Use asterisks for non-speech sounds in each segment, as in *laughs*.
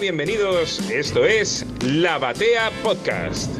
Bienvenidos. Esto es La Batea Podcast.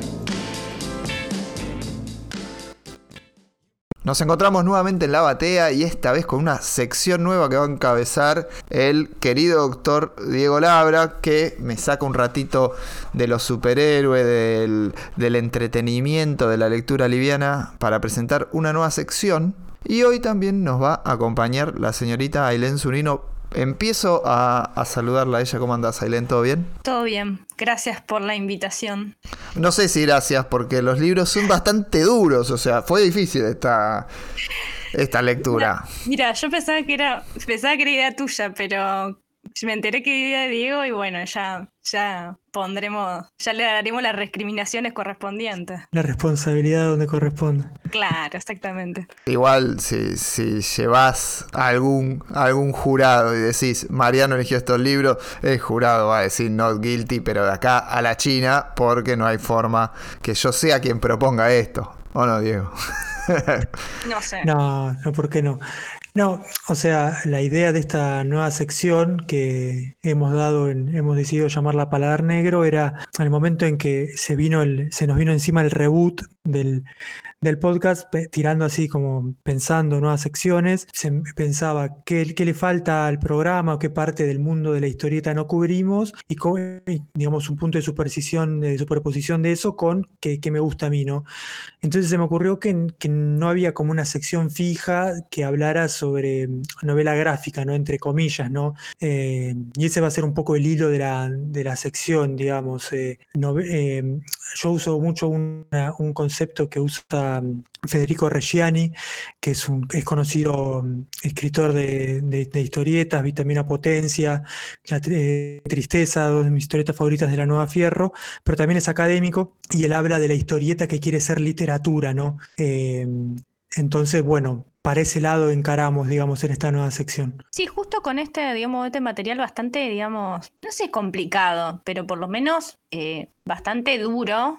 Nos encontramos nuevamente en la batea y esta vez con una sección nueva que va a encabezar el querido doctor Diego Labra, que me saca un ratito de los superhéroes, del, entretenimiento, de la lectura liviana, para presentar una nueva sección. Y hoy también nos va a acompañar la señorita Ailén Zunino Empiezo a, saludarla a ella. ¿Cómo andas, Ailén? ¿Todo bien? Todo bien. Gracias por la invitación. No sé si gracias, porque los libros son bastante duros. O sea, fue difícil esta, esta lectura. Mira, yo pensaba que era pensaba que era idea tuya, pero me enteré que idea de Diego y bueno, ya, ya pondremos, ya le daremos las recriminaciones correspondientes. La responsabilidad donde corresponde. Claro, exactamente. Igual si, si llevas a algún, algún jurado y decís, Mariano eligió estos libros, el jurado va a decir not guilty, pero de acá a la China, porque no hay forma que yo sea quien proponga esto. ¿O no, Diego? *laughs* no sé. No, no, ¿por qué no? No, o sea, la idea de esta nueva sección que hemos dado, hemos decidido llamarla Paladar Negro, era el momento en que se vino el, se nos vino encima el reboot del, podcast, tirando así como pensando nuevas secciones. Se pensaba qué, qué le falta al programa o qué parte del mundo de la historieta no cubrimos y, digamos, un punto de superposición, de superposición de eso con qué, me gusta a mí, ¿no? Entonces se me ocurrió que, no había como una sección fija que hablara sobre novela gráfica, ¿no? Entre comillas, ¿no? Eh, y ese va a ser un poco el hilo de la, de la sección, digamos. Eh, eh, yo uso mucho un concepto que usa Federico Reggiani, que es un es conocido mm, escritor de, historietas, Vitamina Potencia, Tristeza, dos de mis historietas favoritas de la Nueva Fierro, pero también es académico y él habla de la historieta que quiere ser literatura, ¿no? Eh, entonces, bueno, para ese lado encaramos, digamos, en esta nueva sección. Sí, justo con este, digamos, este material bastante, digamos, no sé, complicado, pero por lo menos eh, bastante duro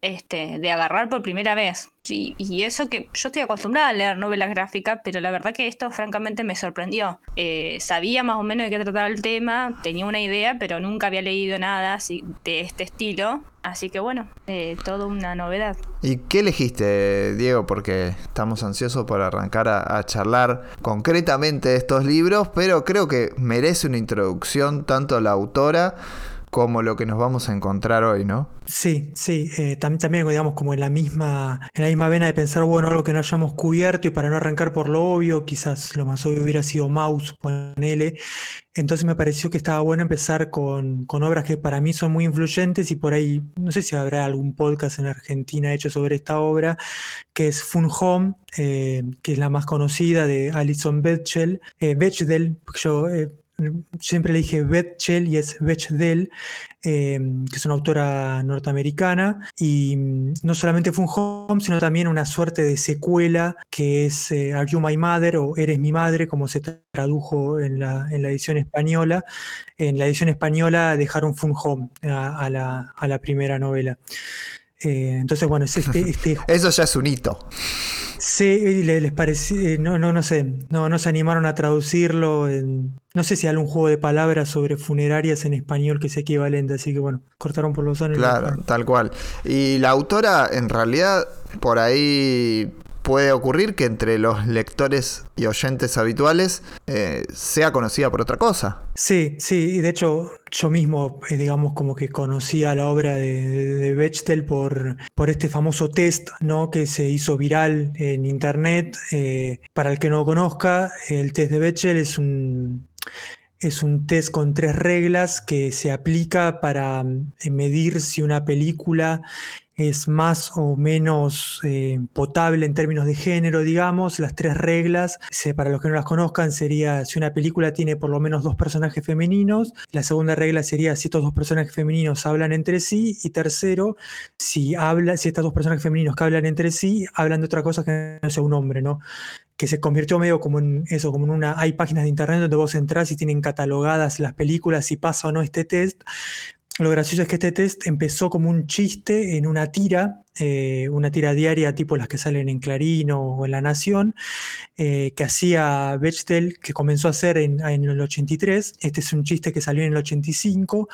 este, de agarrar por primera vez. Sí, y eso que yo estoy acostumbrada a leer novelas gráficas, pero la verdad que esto francamente me sorprendió. Eh, sabía más o menos de qué trataba el tema, tenía una idea, pero nunca había leído nada así, de este estilo. Así que bueno, eh, todo una novedad. ¿Y qué elegiste, Diego? Porque estamos ansiosos por arrancar a, a charlar concretamente de estos libros, pero creo que merece una introducción tanto la autora como lo que nos vamos a encontrar hoy, ¿no? Sí, sí, eh, también, también, digamos, como en la misma, en la misma vena de pensar, bueno, algo que no hayamos cubierto y para no arrancar por lo obvio, quizás lo más obvio hubiera sido Mouse, ponele. Entonces me pareció que estaba bueno empezar con, obras que para mí son muy influyentes y por ahí, no sé si habrá algún podcast en Argentina hecho sobre esta obra, que es Fun Home, eh, que es la más conocida de Alison Bechdel, eh, Bechdel, yo eh, siempre le dije Betchel y es Bechdel, em, que es una autora norteamericana, y mm, no solamente fue un home, sino también una suerte de secuela que es eh, Are You My Mother o Eres mi madre, como se tradujo en la, en la edición española. En la edición española dejaron Fun Home a, la, a la, primera novela. Eh, entonces, bueno, este, *laughs* este... Eso ya es un hito. Sí, les, pareció, eh, no, no, no sé, no, no se animaron a traducirlo. no sé si hay algún juego de palabras sobre funerarias en español que sea equivalente, así que bueno, cortaron por los años. Claro, tal cual. Y la autora, en realidad, por ahí puede ocurrir que entre los lectores y oyentes habituales eh, sea conocida por otra cosa. Sí, sí, y de hecho yo mismo, eh, digamos, como que conocía la obra de, Bechtel por, por este famoso test, ¿no? Que se hizo viral en internet. Eh, para el que no conozca, el test de Bechtel es un, es un test con tres reglas que se aplica para medir si una película es más o menos eh, potable en términos de género, digamos. Las tres reglas, para los que no las conozcan, sería si una película tiene por lo menos dos personajes femeninos. La segunda regla sería si estos dos personajes femeninos hablan entre sí. Y tercero, si, habla, si estos dos personajes femeninos que hablan entre sí hablan de otra cosa que no sea un hombre, ¿no? que se convirtió medio como en eso, como en una, hay páginas de internet donde vos entrás y tienen catalogadas las películas si pasa o no este test, lo gracioso es que este test empezó como un chiste en una tira, eh, una tira diaria tipo las que salen en Clarín o, en La Nación, eh, que hacía Bechdel, que comenzó a hacer en, el 83. Este es un chiste que salió en el 85.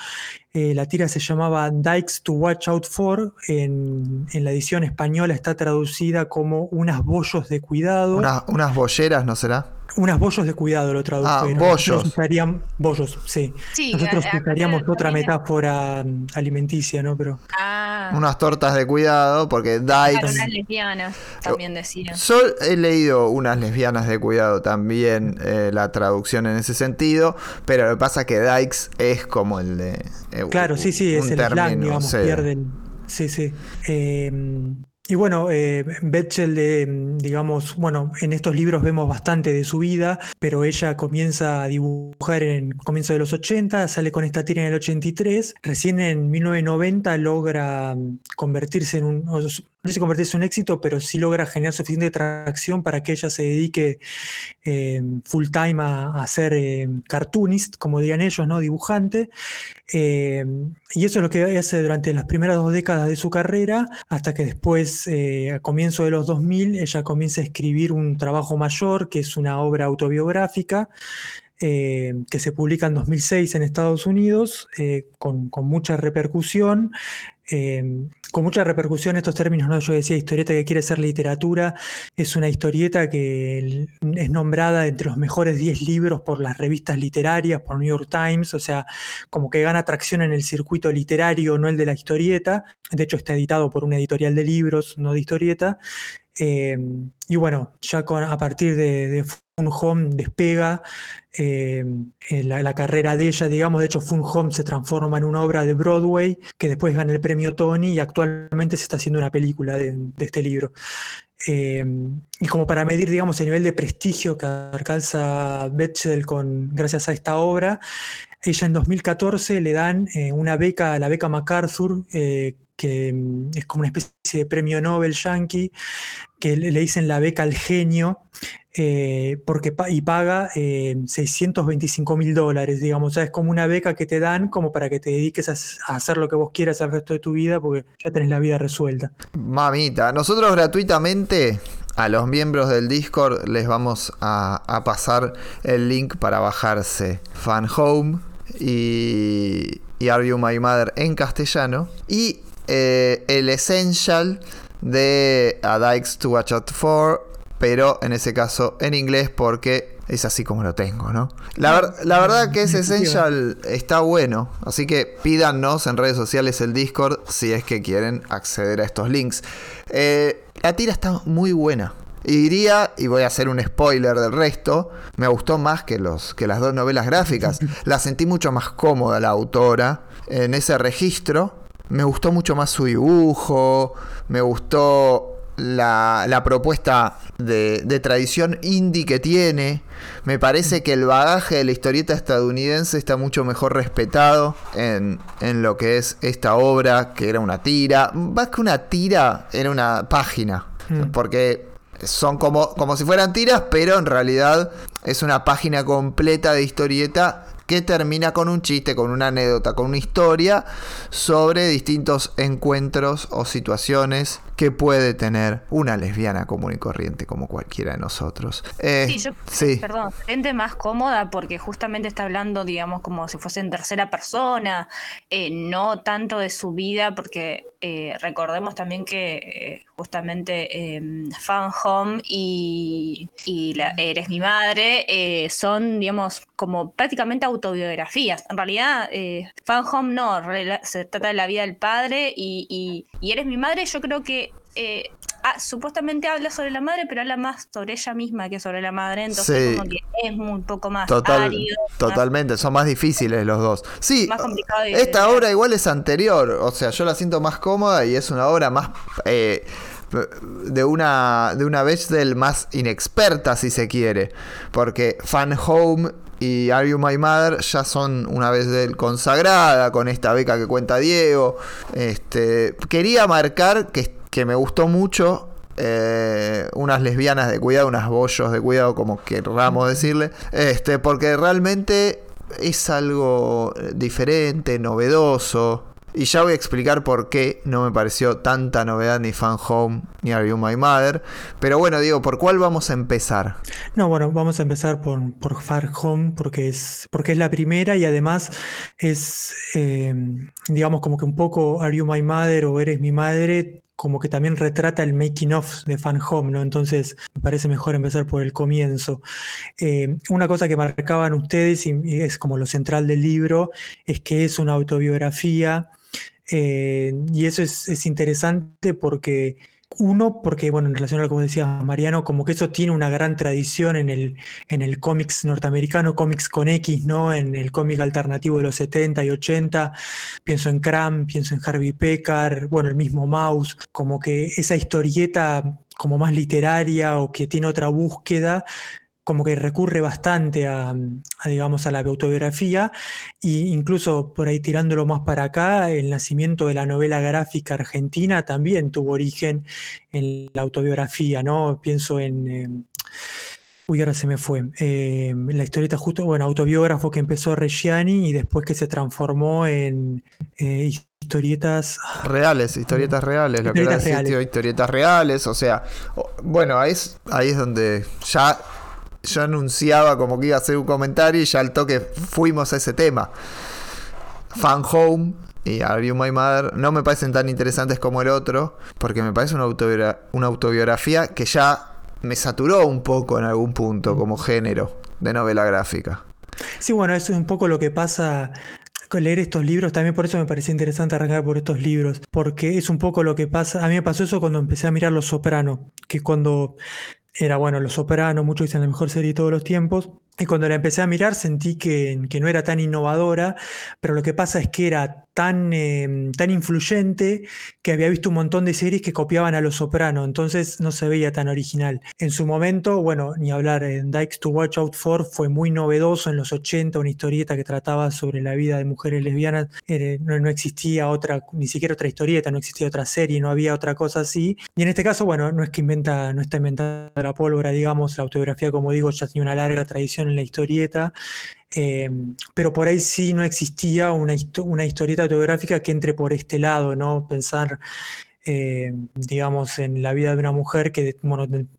Eh, la tira se llamaba Dykes to Watch Out For. En, la edición española está traducida como unas bollos de cuidado. unas bolleras, ¿no será? Unas bollos de cuidado lo tradujeron. Ah, bollos. bollos, sí. Nosotros usaríamos otra metáfora mm, alimenticia, ¿no? Pero. Ah. Unas tortas de cuidado, porque Dykes. unas lesbianas, también decían. Yo he leído unas lesbianas de cuidado también, eh, la traducción en ese sentido, pero lo que pasa es que Dykes es como el de. Eh, claro, sí, sí, es el slang, digamos, pierden. Sí, sí. Eh, y bueno, eh, Betchel, eh, digamos, bueno, en estos libros vemos bastante de su vida, pero ella comienza a dibujar en comienzo de los 80, sale con esta tira en el 83, recién en 1990 logra mm, convertirse en un, no si convertirse en un éxito, pero sí logra generar suficiente tracción para que ella se dedique eh, full time a, a ser eh, cartoonist, como dirían ellos, ¿no? dibujante. Eh, y eso es lo que hace durante las primeras dos décadas de su carrera, hasta que después, a comienzo de los 2000, ella comienza a escribir un trabajo mayor, que es una obra autobiográfica, que se publica en 2006 en Estados Unidos, con, con, mucha repercusión, Em, con mucha repercusión estos términos, ¿no? Yo decía historieta que quiere ser literatura, es una historieta que es nombrada entre los mejores 10 libros por las revistas literarias, por New York Times, o sea, como que gana atracción en el circuito literario, no el de la historieta. De hecho, está editado por una editorial de libros, no de historieta. Em, y bueno, ya a partir de, Fun Home despega em, la, carrera de ella, digamos, de hecho Fun Home se transforma en una obra de Broadway que después gana el premio Tony y actualmente se está haciendo una película de, este libro. Em, y como para medir, digamos, el nivel de prestigio que alcanza Betchel con, gracias a esta obra, ella en 2014 le dan eh, una beca, la beca MacArthur, eh, que mm, es como una especie de premio Nobel yankee, que le, dicen la beca al genio, eh, porque y paga 625 mil dólares, digamos. O sea, es como una beca que te dan como para que te dediques a, hacer lo que vos quieras el resto de tu vida, porque ya tenés la vida resuelta. Mamita, nosotros gratuitamente a los miembros del Discord les vamos a, a pasar el link para bajarse Fan Home y, y Are You My Mother en castellano. Y eh, el Essential de A Dykes to Watch Out For, pero en ese caso en inglés porque es así como lo tengo, ¿no? La, la verdad que ese Essential está bueno, así que pídanos en redes sociales el Discord si es que quieren acceder a estos links. Eh, la tira está muy buena. Y diría, y voy a hacer un spoiler del resto, me gustó más que, los, que las dos novelas gráficas. *laughs* La sentí mucho más cómoda la autora en ese registro. Me gustó mucho más su dibujo, me gustó la, propuesta de, tradición indie que tiene. Me parece que el bagaje de la historieta estadounidense está mucho mejor respetado en, en, lo que es esta obra, que era una tira. Más que una tira, era una página. Mm. Porque son como, como si fueran tiras, pero en realidad es una página completa de historieta que termina con un chiste, con una anécdota, con una historia sobre distintos encuentros o situaciones que puede tener una lesbiana común y corriente como cualquiera de nosotros. Eh, sí, yo, sí. perdón, gente más cómoda porque justamente está hablando, digamos, como si fuese en tercera persona, eh, no tanto de su vida, porque eh, recordemos también que justamente em, Fan Home y, y la, Eres mi madre son, digamos, como prácticamente autobiografías. En realidad, Fan Home no, se trata de la vida del padre y, y Eres mi madre, yo creo que eh, ah, supuestamente habla sobre la madre, pero habla más sobre ella misma que sobre la madre, entonces como que es muy poco más Totalmente, son más difíciles los dos. Sí, esta obra igual es anterior, o sea, yo la siento más cómoda y es una obra más... Eh, de una de una del más inexperta si se quiere porque Fan Home y Are You My Mother ya son una vez del consagrada con esta beca que cuenta Diego. Este quería marcar que que me gustó mucho. Eh, unas lesbianas de cuidado, unas bollos de cuidado, como querramos decirle. Este, porque realmente es algo diferente, novedoso. Y ya voy a explicar por qué no me pareció tanta novedad ni Fan Home ni Are You My Mother. Pero bueno, digo, ¿por cuál vamos a empezar? No, bueno, vamos a empezar por, por Far Home porque es, porque es la primera y además es, eh, digamos, como que un poco Are You My Mother o Eres mi madre como que también retrata el making of de Fan Home, ¿no? Entonces me parece mejor empezar por el comienzo. Eh, una cosa que marcaban ustedes, y es como lo central del libro, es que es una autobiografía, eh, y eso es, es interesante porque uno, porque, bueno, en relación a lo que decía Mariano, como que eso tiene una gran tradición en el, en el cómics norteamericano, cómics con X, ¿no? En el cómic alternativo de los 70 y 80. Pienso en Cram, pienso en Harvey Pekar, bueno, el mismo Mouse, como que esa historieta como más literaria o que tiene otra búsqueda, como que recurre bastante a, digamos, a la autobiografía e incluso por ahí tirándolo más para acá, el nacimiento de la novela gráfica argentina también tuvo origen en la autobiografía, ¿no? Pienso en... Eh, uy, ahora se me fue. Eh, la historieta justo, bueno, autobiógrafo que empezó Reggiani y después que se transformó en eh, historietas reales, historietas reales, lo que era reales. historietas reales, o sea, bueno, ahí es, ahí es donde ya yo anunciaba como que iba a hacer un comentario y ya al toque fuimos a ese tema. Fan Home y Are You My Mother no me parecen tan interesantes como el otro, porque me parece una, autobiografía que ya me saturó un poco en algún punto como género de novela gráfica. Sí, bueno, es un poco lo que pasa con leer estos libros, también por eso me parecía interesante arrancar por estos libros, porque es un poco lo que pasa, a mí me pasó eso cuando empecé a mirar Los Soprano, que cuando era bueno Los Sopranos, muchos dicen la mejor serie de todos los tiempos. Y cuando la empecé a mirar sentí que, que, no era tan innovadora, pero lo que pasa es que era tan, em, tan influyente que había visto un montón de series que copiaban a Los Sopranos, entonces no se veía tan original. En su momento, bueno, ni hablar, en Dykes to Watch Out For fue muy novedoso en los 80, una historieta que trataba sobre la vida de mujeres lesbianas, no, no, existía otra, ni siquiera otra historieta, no existía otra serie, no había otra cosa así. Y en este caso, bueno, no es que inventa, no está inventada la pólvora, digamos, la autobiografía, como digo, ya tiene una larga tradición en la historieta, eh, pero por ahí sí no existía una, una historieta autobiográfica que entre por este lado, ¿no? Pensar eh, digamos, en la vida de una mujer que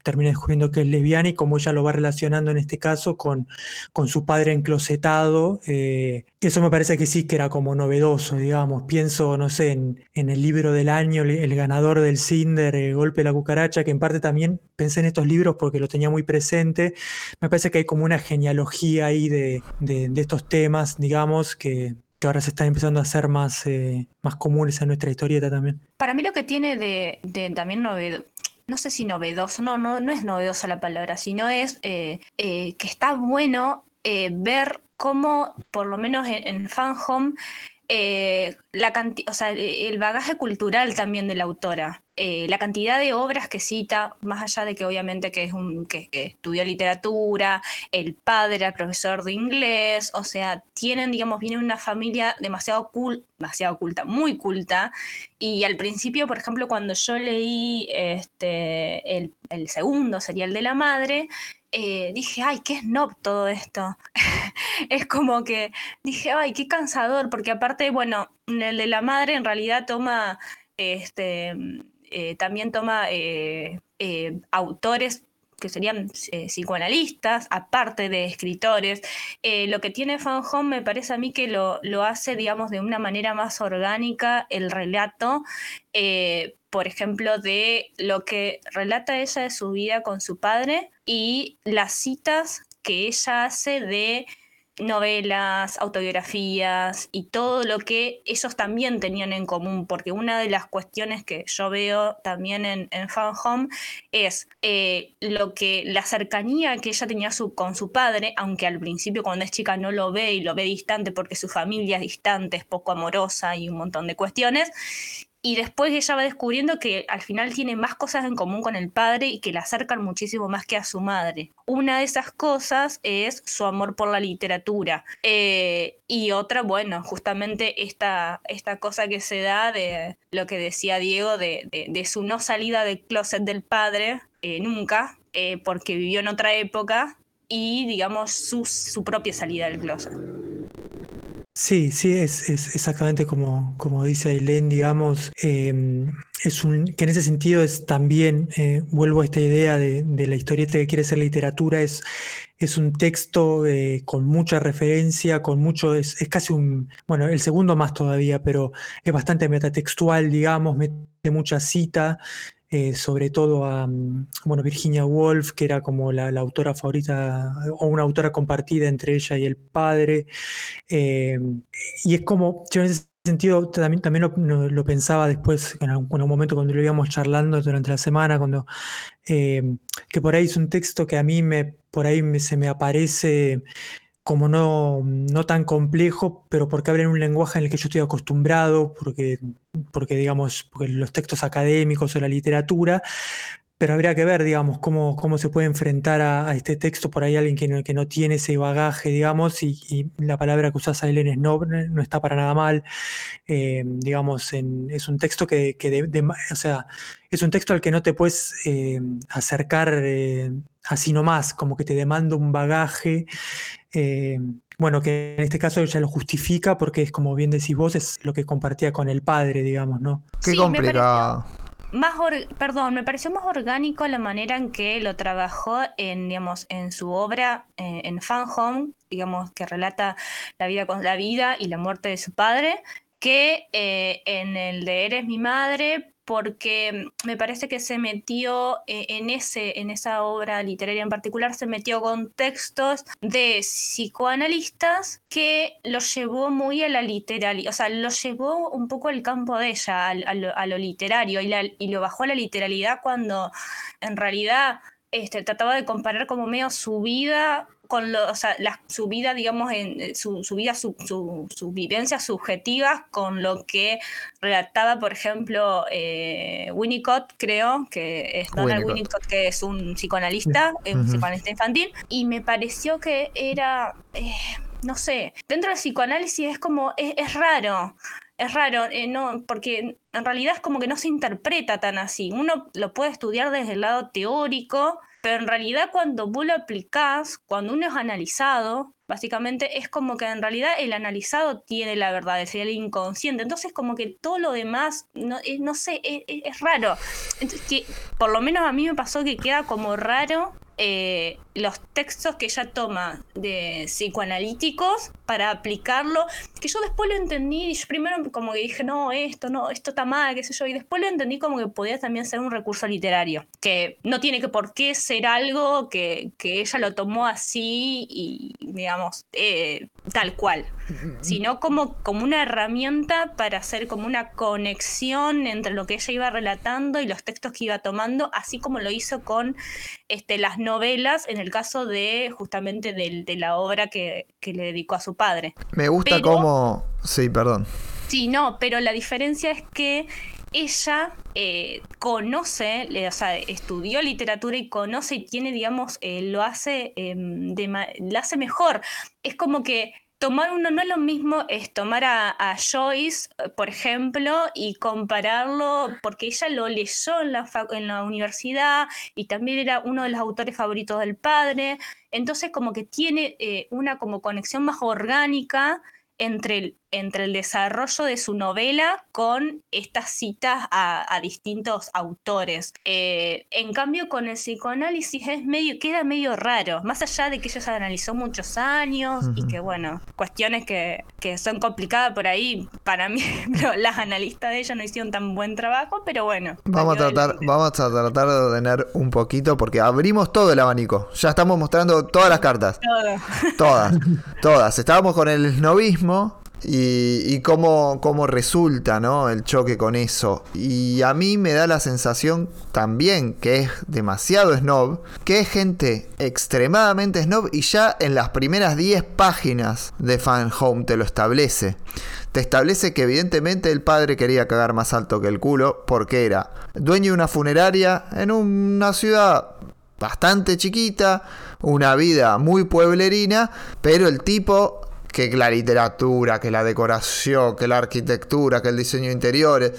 termina descubriendo que es lesbiana y como ella lo va relacionando en este caso con, con su padre enclosetado. Eh, eso me parece que sí que era como novedoso, digamos. Pienso, no sé, en, el libro del año, el, ganador del Cinder, el Golpe de la Cucaracha, que en parte también pensé en estos libros porque lo tenía muy presente. Me parece que hay como una genealogía ahí de, de estos temas, digamos, que, que ahora se están empezando a hacer más, eh, más comunes en nuestra historieta también. Para mí lo que tiene de, también novedoso, no sé si novedoso, no, no, no es novedosa la palabra, sino es eh, eh, que está bueno ver cómo, por lo menos en, en Fan Home, la o sea, el bagaje cultural también de la autora. Eh, la cantidad de obras que cita, más allá de que obviamente que es un que, estudió literatura, el padre era profesor de inglés, o sea, tienen, digamos, viene una familia demasiado cool, demasiado culta, muy culta, y al principio, por ejemplo, cuando yo leí este, el, segundo, sería el de la madre, eh, dije, ay, qué snob todo esto. *laughs* es como que dije, ay, qué cansador, porque aparte, bueno, el de la madre en realidad toma este eh, también toma eh, autores que serían psicoanalistas, aparte de escritores. lo que tiene Fan Home me parece a mí que lo, lo, hace, digamos, de una manera más orgánica el relato, por ejemplo, de lo que relata ella de su vida con su padre y las citas que ella hace de novelas, autobiografías y todo lo que ellos también tenían en común, porque una de las cuestiones que yo veo también en, Fan Home es eh, lo que la cercanía que ella tenía con su padre, aunque al principio cuando es chica no lo ve y lo ve distante porque su familia es distante, es poco amorosa y un montón de cuestiones, y después ella va descubriendo que al final tiene más cosas en común con el padre y que la acercan muchísimo más que a su madre. Una de esas cosas es su amor por la literatura. Eh, y otra, bueno, justamente esta, esta cosa que se da de lo que decía Diego, de, su no salida del closet del padre, eh, nunca, eh, porque vivió en otra época, y digamos su, su propia salida del closet. Sí, sí, es, exactamente como, como dice Ailén, digamos, em, es un, que en ese sentido es también, eh, vuelvo a esta idea de, de, la historieta que quiere ser literatura, es, es un texto eh, con mucha referencia, con mucho, es, es, casi un, bueno, el segundo más todavía, pero es bastante metatextual, digamos, mete mucha cita, eh, sobre todo a mm, bueno, Virginia Woolf, que era como la, autora favorita o una autora compartida entre ella y el padre. Eh, y es como, yo en ese sentido también, también lo, pensaba después, en algún, momento cuando lo íbamos charlando durante la semana, cuando eh, que por ahí es un texto que a mí me, por ahí se me aparece como no, no tan complejo, pero porque habla en un lenguaje en el que yo estoy acostumbrado, porque, porque digamos, los textos académicos o la literatura, pero habría que ver, digamos, cómo, cómo se puede enfrentar a, este texto por ahí alguien que no, que no tiene ese bagaje, digamos, y, la palabra que usás, Aileen, es no, no está para nada mal. Eh, digamos, es un texto que, que de, de, o sea, es un texto al que no te puedes eh, acercar eh, así nomás, como que te demanda un bagaje. Eh, bueno, que en este caso ella lo justifica porque es como bien decís vos, es lo que compartía con el padre, digamos, ¿no? Qué sí, complicado. Más perdón, me pareció más orgánico la manera en que lo trabajó en, digamos, en su obra eh, en Fan Home, digamos, que relata la vida con la vida y la muerte de su padre, que eh, en el de Eres mi madre, porque me parece que se metió eh, en, ese, en esa obra literaria en particular, se metió con textos de psicoanalistas que lo llevó muy a la literaria, o sea, lo llevó un poco al campo de ella, a, a, lo, a lo, literario, y, la, y, lo bajó a la literalidad cuando en realidad este, trataba de comparar como medio su vida con lo, o sea, la, su vida, digamos, en eh, su, su vida, su, su, sus vivencias subjetivas con lo que redactaba, por ejemplo, eh, Winnicott, creo, que es Donald Winnicott, Winnicott que es un psicoanalista, uh -huh. un psicoanalista infantil, y me pareció que era, eh, no sé, dentro del psicoanálisis es como, es, es raro, es raro, eh, no, porque en realidad es como que no se interpreta tan así. Uno lo puede estudiar desde el lado teórico, pero en realidad cuando vos lo aplicás, cuando uno es analizado, básicamente es como que en realidad el analizado tiene la verdad, es el inconsciente. Entonces como que todo lo demás, no, eh, no sé, es, es, raro. Entonces, que, por lo menos a mí me pasó que queda como raro eh, los textos que ella toma de psicoanalíticos para aplicarlo, que yo después lo entendí, y yo primero como que dije, no, esto, no, esto está mal, qué sé yo, y después lo entendí como que podía también ser un recurso literario, que no tiene que por qué ser algo que, que ella lo tomó así y, digamos, eh, tal cual, *laughs* sino como, como una herramienta para hacer como una conexión entre lo que ella iba relatando y los textos que iba tomando, así como lo hizo con este, las novelas en el caso de justamente de, de la obra que, que, le dedicó a su padre. Me gusta pero, cómo... Sí, perdón. Sí, no, pero la diferencia es que ella eh, conoce, o sea, estudió literatura y conoce y tiene, digamos, eh, lo hace, eh, de, lo hace mejor. Es como que tomar uno no es lo mismo es tomar a, Joyce, por ejemplo, y compararlo, porque ella lo leyó en la, en la universidad y también era uno de los autores favoritos del padre. Entonces, como que tiene eh, una como conexión más orgánica entre el, entre el desarrollo de su novela con estas citas a, a distintos autores. Eh, en cambio, con el psicoanálisis es medio, queda medio raro, más allá de que ella se analizó muchos años uh -huh. y que, bueno, cuestiones que, que, son complicadas por ahí, para mí, *laughs* pero las analistas de ella no hicieron tan buen trabajo, pero bueno. Vamos a tratar, vamos a tratar de ordenar un poquito porque abrimos todo el abanico. Ya estamos mostrando todas las cartas. Todo. Todas, todas. Estábamos con el novismo, y, y cómo, cómo, resulta ¿no? el choque con eso. Y a mí me da la sensación también que es demasiado snob, que es gente extremadamente snob y ya en las primeras 10 páginas de Fan Home te lo establece. Te establece que evidentemente el padre quería cagar más alto que el culo porque era dueño de una funeraria en una ciudad bastante chiquita, una vida muy pueblerina, pero el tipo que la literatura, que la decoración, que la arquitectura, que el diseño interior.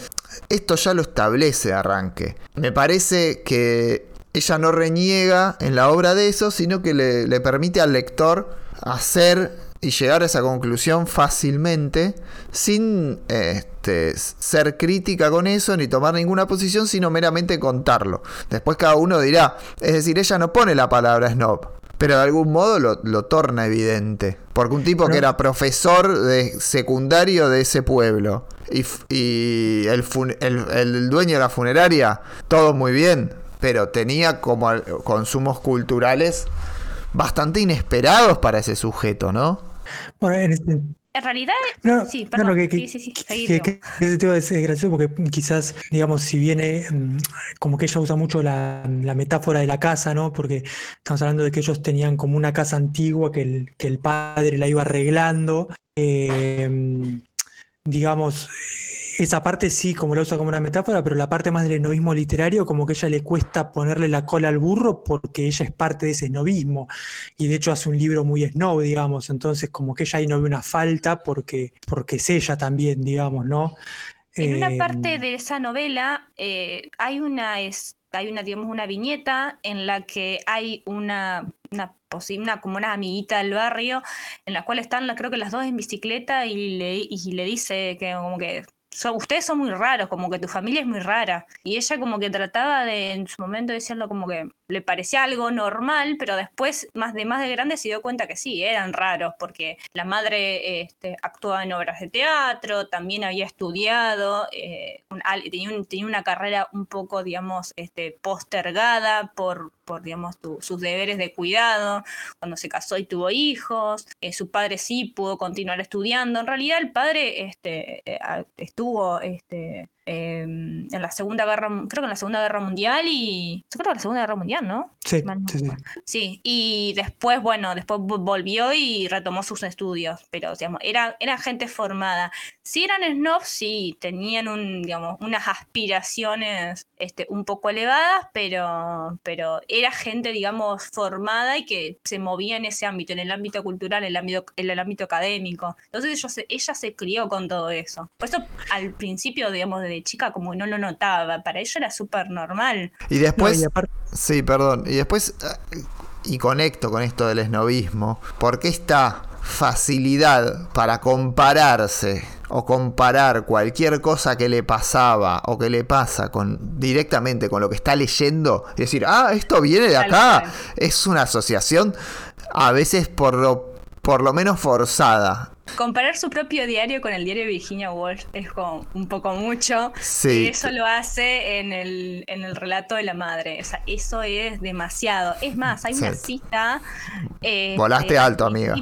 Esto ya lo establece arranque. Me parece que ella no reniega en la obra de eso, sino que le, le permite al lector hacer y llegar a esa conclusión fácilmente sin este, ser crítica con eso ni tomar ninguna posición, sino meramente contarlo. Después cada uno dirá, es decir, ella no pone la palabra snob, pero de algún modo lo, torna evidente. Porque un tipo que era profesor de secundario de ese pueblo y, el, el dueño de la funeraria, todo muy bien, pero tenía como consumos culturales bastante inesperados para ese sujeto, ¿no? Bueno, en, este... en realidad, sí, perdón, que, sí, sí, sí, que, es gracioso porque quizás, digamos, si viene, mm, como que ella usa mucho la, metáfora de la casa, ¿no? Porque estamos hablando de que ellos tenían como una casa antigua que el, que el padre la iba arreglando. Eh, digamos, esa parte sí, como la usa como una metáfora, pero la parte más del esnovismo literario, como que ella le cuesta ponerle la cola al burro porque ella es parte de ese esnovismo. Y de hecho hace un libro muy snob, digamos. Entonces, como que ella ahí no ve una falta porque, porque es ella también, digamos, ¿no? En una parte em, de esa novela eh, hay una hay una, digamos, una viñeta en la que hay una, una, una, como una amiguita del barrio, en la cual están, creo que las dos en bicicleta y le, y le dice que como que ustedes son muy raros, como que tu familia es muy rara. Y ella como que trataba de, en su momento, decirlo como que le parecía algo normal, pero después, más de más de grande, se dio cuenta que sí, eran raros, porque la madre este, actuaba en obras de teatro, también había estudiado, eh, tenía, una carrera un poco, digamos, este, postergada por, por digamos, sus deberes de cuidado, cuando se casó y tuvo hijos, eh, su padre sí pudo continuar estudiando, en realidad el padre este, eh, estuvo este, Em, en la Segunda Guerra, creo que en la Segunda Guerra Mundial y... Creo que en la Segunda Guerra Mundial, ¿no? Sí, sí, sí. y después, bueno, después volvió y retomó sus estudios, pero, digamos, era, era gente formada. Si eran snobs, sí, tenían un, digamos, unas aspiraciones este, un poco elevadas, pero, pero era gente, digamos, formada y que se movía en ese ámbito, en el ámbito cultural, en el ámbito, en el ámbito académico. Entonces ella se crió con todo eso. Por eso, al principio, digamos, de chica como no lo notaba, para ella era súper normal. Y después, sí, perdón, y después, y conecto con esto del esnovismo, porque esta facilidad para compararse o comparar cualquier cosa que le pasaba o que le pasa con directamente con lo que está leyendo y decir, ah, esto viene de acá, es una asociación a veces por lo, por lo menos forzada. Comparar su propio diario con el diario de Virginia Woolf es como un poco mucho. Sí. Y eso lo hace en el, en el relato de la madre. O sea, eso es demasiado. Es más, hay una cita. Eh, Volaste alto, amiga.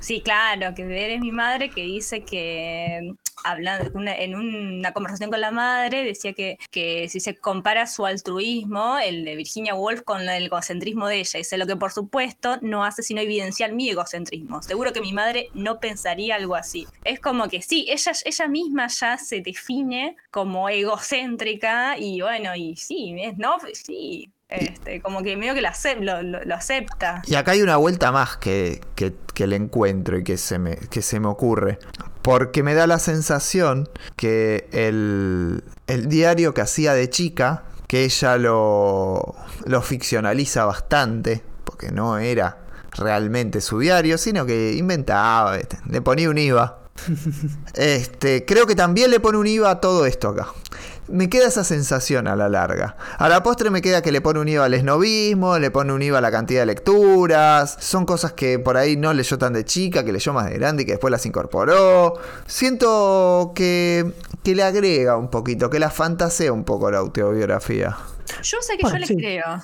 Sí, claro, que eres mi madre que dice que hablando en una conversación con la madre, decía que, que si se compara su altruismo, el de Virginia Woolf, con el egocentrismo de ella, dice lo que por supuesto no hace sino evidenciar mi egocentrismo. Seguro que mi madre no pensaría algo así. Es como que sí, ella, ella misma ya se define como egocéntrica y bueno, y sí, no, sí, este, como que medio que lo, lo, acepta. Y acá hay una vuelta más que, que, le encuentro y que se, me, que se me ocurre. Porque me da la sensación que el, el diario que hacía de chica, que ella lo, lo ficcionaliza bastante, porque no era realmente su diario, sino que inventaba, le ponía un IVA. *laughs* Este, creo que también le pone un IVA a todo esto acá me queda esa sensación a la larga. A la postre me queda que le pone un IVA al esnovismo, le pone un IVA a la cantidad de lecturas. Son cosas que por ahí no leyó tan de chica, que leyó más de grande y que después las incorporó. Siento que, que le agrega un poquito, que la fantasea un poco la autobiografía. Yo sé que yo le creo.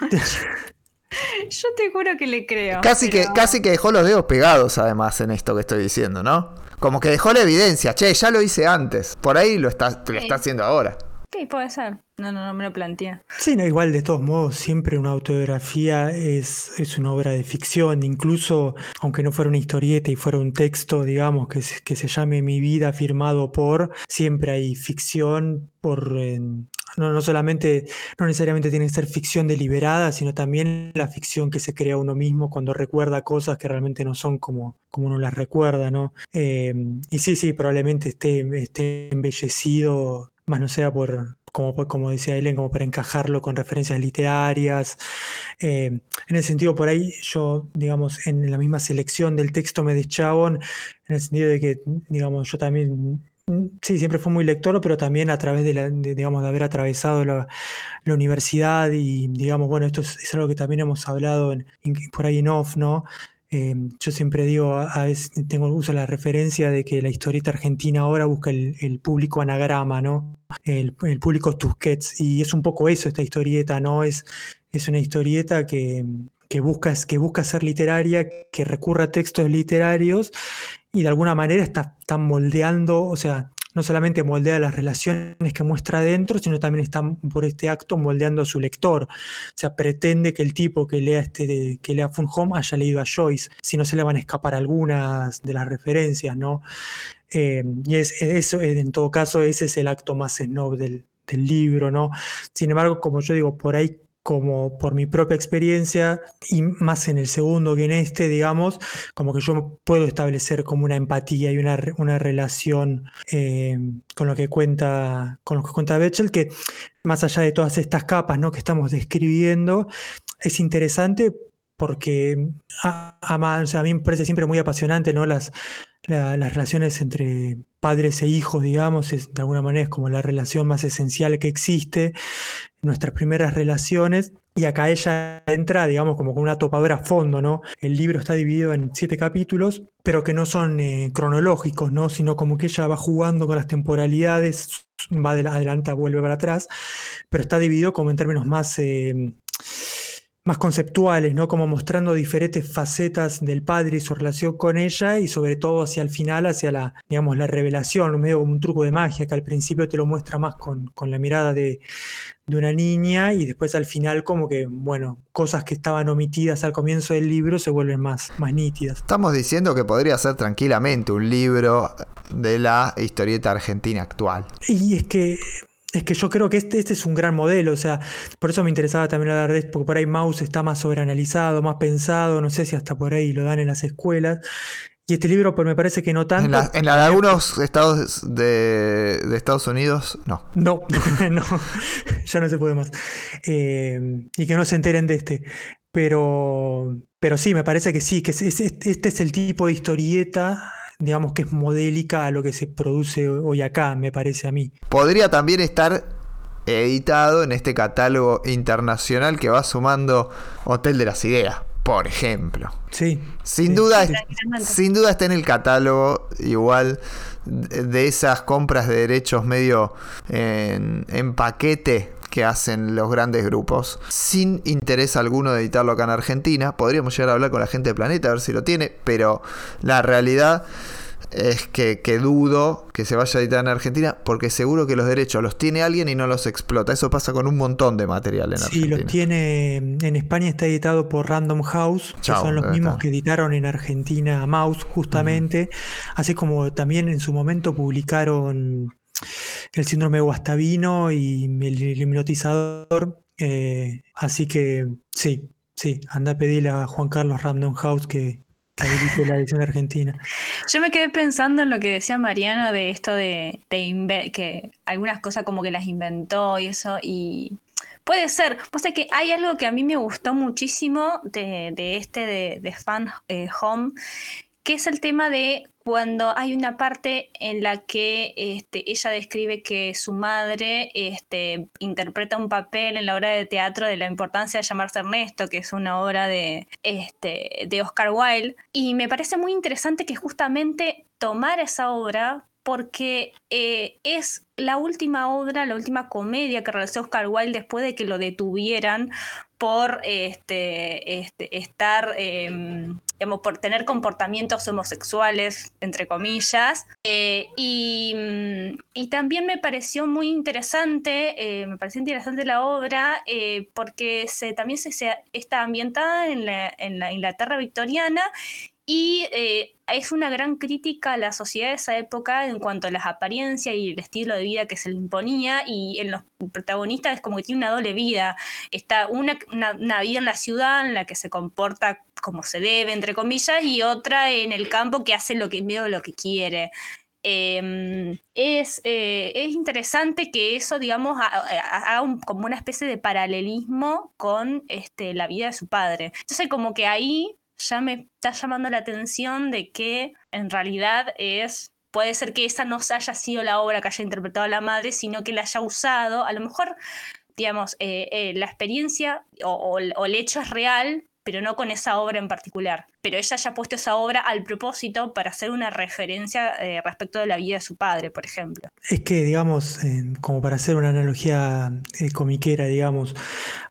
*laughs* Yo te juro que le creo. Casi, que, casi que dejó los dedos pegados, además, en esto que estoy diciendo, ¿no? Como que dejó la evidencia, che, ya lo hice antes. Por ahí lo está, lo está haciendo ahora. Sí, puede ser. No, no, no me lo plantea. Sí, no, igual de todos modos, siempre una autobiografía es, es una obra de ficción, incluso aunque no fuera una historieta y fuera un texto, digamos, que, que se llame Mi vida firmado por, siempre hay ficción por, no, no solamente, no necesariamente tiene que ser ficción deliberada, sino también la ficción que se crea uno mismo cuando recuerda cosas que realmente no son como, como uno las recuerda, ¿no? Eh, y sí, sí, probablemente esté, esté embellecido más no sea por, como, como decía Ellen, como para encajarlo con referencias literarias. Eh, en el sentido, por ahí yo, digamos, en la misma selección del texto me deschavon, en el sentido de que, digamos, yo también Sí, siempre fue muy lector, pero también a través de, la, digamos, de haber atravesado la, universidad y, digamos, bueno, esto es, algo que también hemos hablado por ahí en off, ¿no? Eh, yo siempre digo, a, veces tengo uso la referencia de que la historieta argentina ahora busca el, público anagrama, ¿no? El, público Tusquets, y es un poco eso esta historieta, ¿no? Es, es una historieta que, que, busca, que busca ser literaria, que recurre a textos literarios y de alguna manera está, moldeando, o sea, no solamente moldea las relaciones que muestra adentro, sino también está por este acto moldeando a su lector. O sea, pretende que el tipo que lea este que lea Fun Home haya leído a Joyce, si no se le van a escapar algunas de las referencias, ¿no? Eh, y es, eso, en todo caso, ese es el acto más snob del, del libro, ¿no? Sin embargo, como yo digo, por ahí como por mi propia experiencia y más en el segundo que en este, digamos, como que yo puedo establecer como una empatía y una, una relación eh, con lo que cuenta con lo que cuenta Betchel, que más allá de todas estas capas ¿no? que estamos describiendo, es interesante porque a, a mí me parece siempre muy apasionante ¿no? las, las relaciones entre padres e hijos, digamos, es, de alguna manera es como la relación más esencial que existe, nuestras primeras relaciones, y acá ella entra, digamos, como con una topadora a fondo, ¿no? El libro está dividido en siete capítulos, pero que no son eh, cronológicos, ¿no? Sino como que ella va jugando con las temporalidades, va adelante, vuelve para atrás, pero está dividido como en términos más... Eh, más conceptuales, ¿no? Como mostrando diferentes facetas del padre y su relación con ella y sobre todo hacia el final, hacia la, digamos, la revelación, medio como un truco de magia que al principio te lo muestra más con, con la mirada de, de, una niña y después al final como que, bueno, cosas que estaban omitidas al comienzo del libro se vuelven más, más nítidas. Estamos diciendo que podría ser tranquilamente un libro de la historieta argentina actual. Y es que es que yo creo que este, este es un gran modelo, o sea, por eso me interesaba también hablar de esto, porque por ahí Maus está más sobreanalizado, más pensado, no sé si hasta por ahí lo dan en las escuelas. Y este libro, pues me parece que no tanto. En, algunos estados de, Estados Unidos, no. No, *laughs* no, ya no se puede más. Eh, y que no se enteren de este. Pero, pero sí, me parece que sí, que este es el tipo de historieta digamos que es modélica a lo que se produce hoy acá, me parece a mí. Podría también estar editado en este catálogo internacional que va sumando Hotel de las Ideas, por ejemplo. Sí. Sin duda, sin duda está en el catálogo igual de esas compras de derechos medio en, en paquete que hacen los grandes grupos, sin interés alguno de editarlo acá en Argentina. Podríamos llegar a hablar con la gente de Planeta a ver si lo tiene, pero la realidad es que, dudo que se vaya a editar en Argentina porque seguro que los derechos los tiene alguien y no los explota. Eso pasa con un montón de material en Argentina. Sí, los tiene. En España está editado por Random House, que son los mismos que editaron en Argentina Mouse, justamente. Así como también en su momento publicaron el síndrome Guastavino y el hipnotizador. Eh, así que sí, sí, anda a pedirle a Juan Carlos Random House que, la edición argentina. *laughs* Yo me quedé pensando en lo que decía Mariano de esto de, que algunas cosas como que las inventó y eso, y puede ser. O sea que hay algo que a mí me gustó muchísimo de, este de, de Fan eh, Home, que es el tema de cuando hay una parte en la que este, ella describe que su madre este, interpreta un papel en la obra de teatro de la importancia de llamarse Ernesto, que es una obra de, este, de Oscar Wilde. Y me parece muy interesante que justamente tomar esa obra porque eh, es la última obra, la última comedia que realizó Oscar Wilde después de que lo detuvieran por este, este, estar, em, digamos, por tener comportamientos homosexuales, entre comillas. Eh, y, y, también me pareció muy interesante, eh, me pareció interesante la obra, porque se, también se, se, está ambientada en la, en la Inglaterra victoriana y eh, es una gran crítica a la sociedad de esa época en cuanto a las apariencias y el estilo de vida que se le imponía. Y en los protagonistas es como que tiene una doble vida. Está una, una, vida en la ciudad en la que se comporta como se debe, entre comillas, y otra en el campo que hace lo que, medio lo que quiere. em, es, eh, es, interesante que eso, digamos, haga como una especie de paralelismo con este, la vida de su padre. Entonces, como que ahí ya me está llamando la atención de que en realidad es puede ser que esa no haya sido la obra que haya interpretado la madre, sino que la haya usado, a lo mejor, digamos, eh, eh, la experiencia o, el hecho es real, pero no con esa obra en particular. Pero ella ya ha puesto esa obra al propósito para hacer una referencia eh, respecto de la vida de su padre, por ejemplo. Es que, digamos, como para hacer una analogía eh, comiquera, digamos,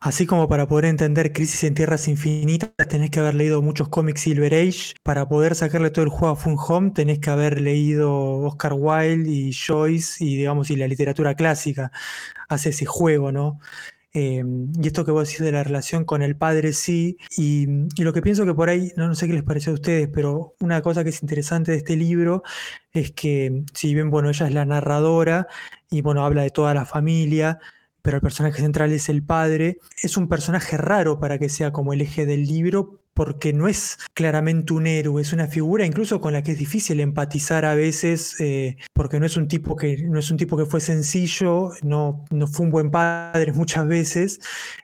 así como para poder entender Crisis en Tierras Infinitas, tenés que haber leído muchos cómics Silver Age, para poder sacarle todo el juego a Fun Home, tenés que haber leído Oscar Wilde y Joyce y, digamos, y la literatura clásica, hace ese juego, ¿no? Em, y esto que vos decís de la relación con el padre, sí. Y, lo que pienso que por ahí, no, no, sé qué les pareció a ustedes, pero una cosa que es interesante de este libro es que, si bien, bueno, ella es la narradora y, bueno, habla de toda la familia, pero el personaje central es el padre, es un personaje raro para que sea como el eje del libro, porque no es claramente un héroe, es una figura incluso con la que es difícil empatizar a veces, eh, porque no es un tipo que no es un tipo que fue sencillo, no, no fue un buen padre *laughs* muchas veces.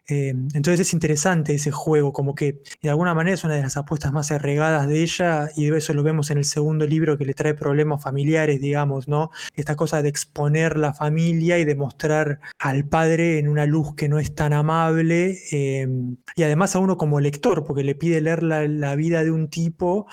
Eh, entonces es interesante ese juego, como que de alguna manera es una de las apuestas más arregadas de ella, y eso lo vemos en el segundo libro que le trae problemas familiares, digamos, ¿no? Esta cosa de exponer la familia y de mostrar al padre en una luz que no es tan amable, eh, y además a uno como lector, porque le pide leer la, vida de un tipo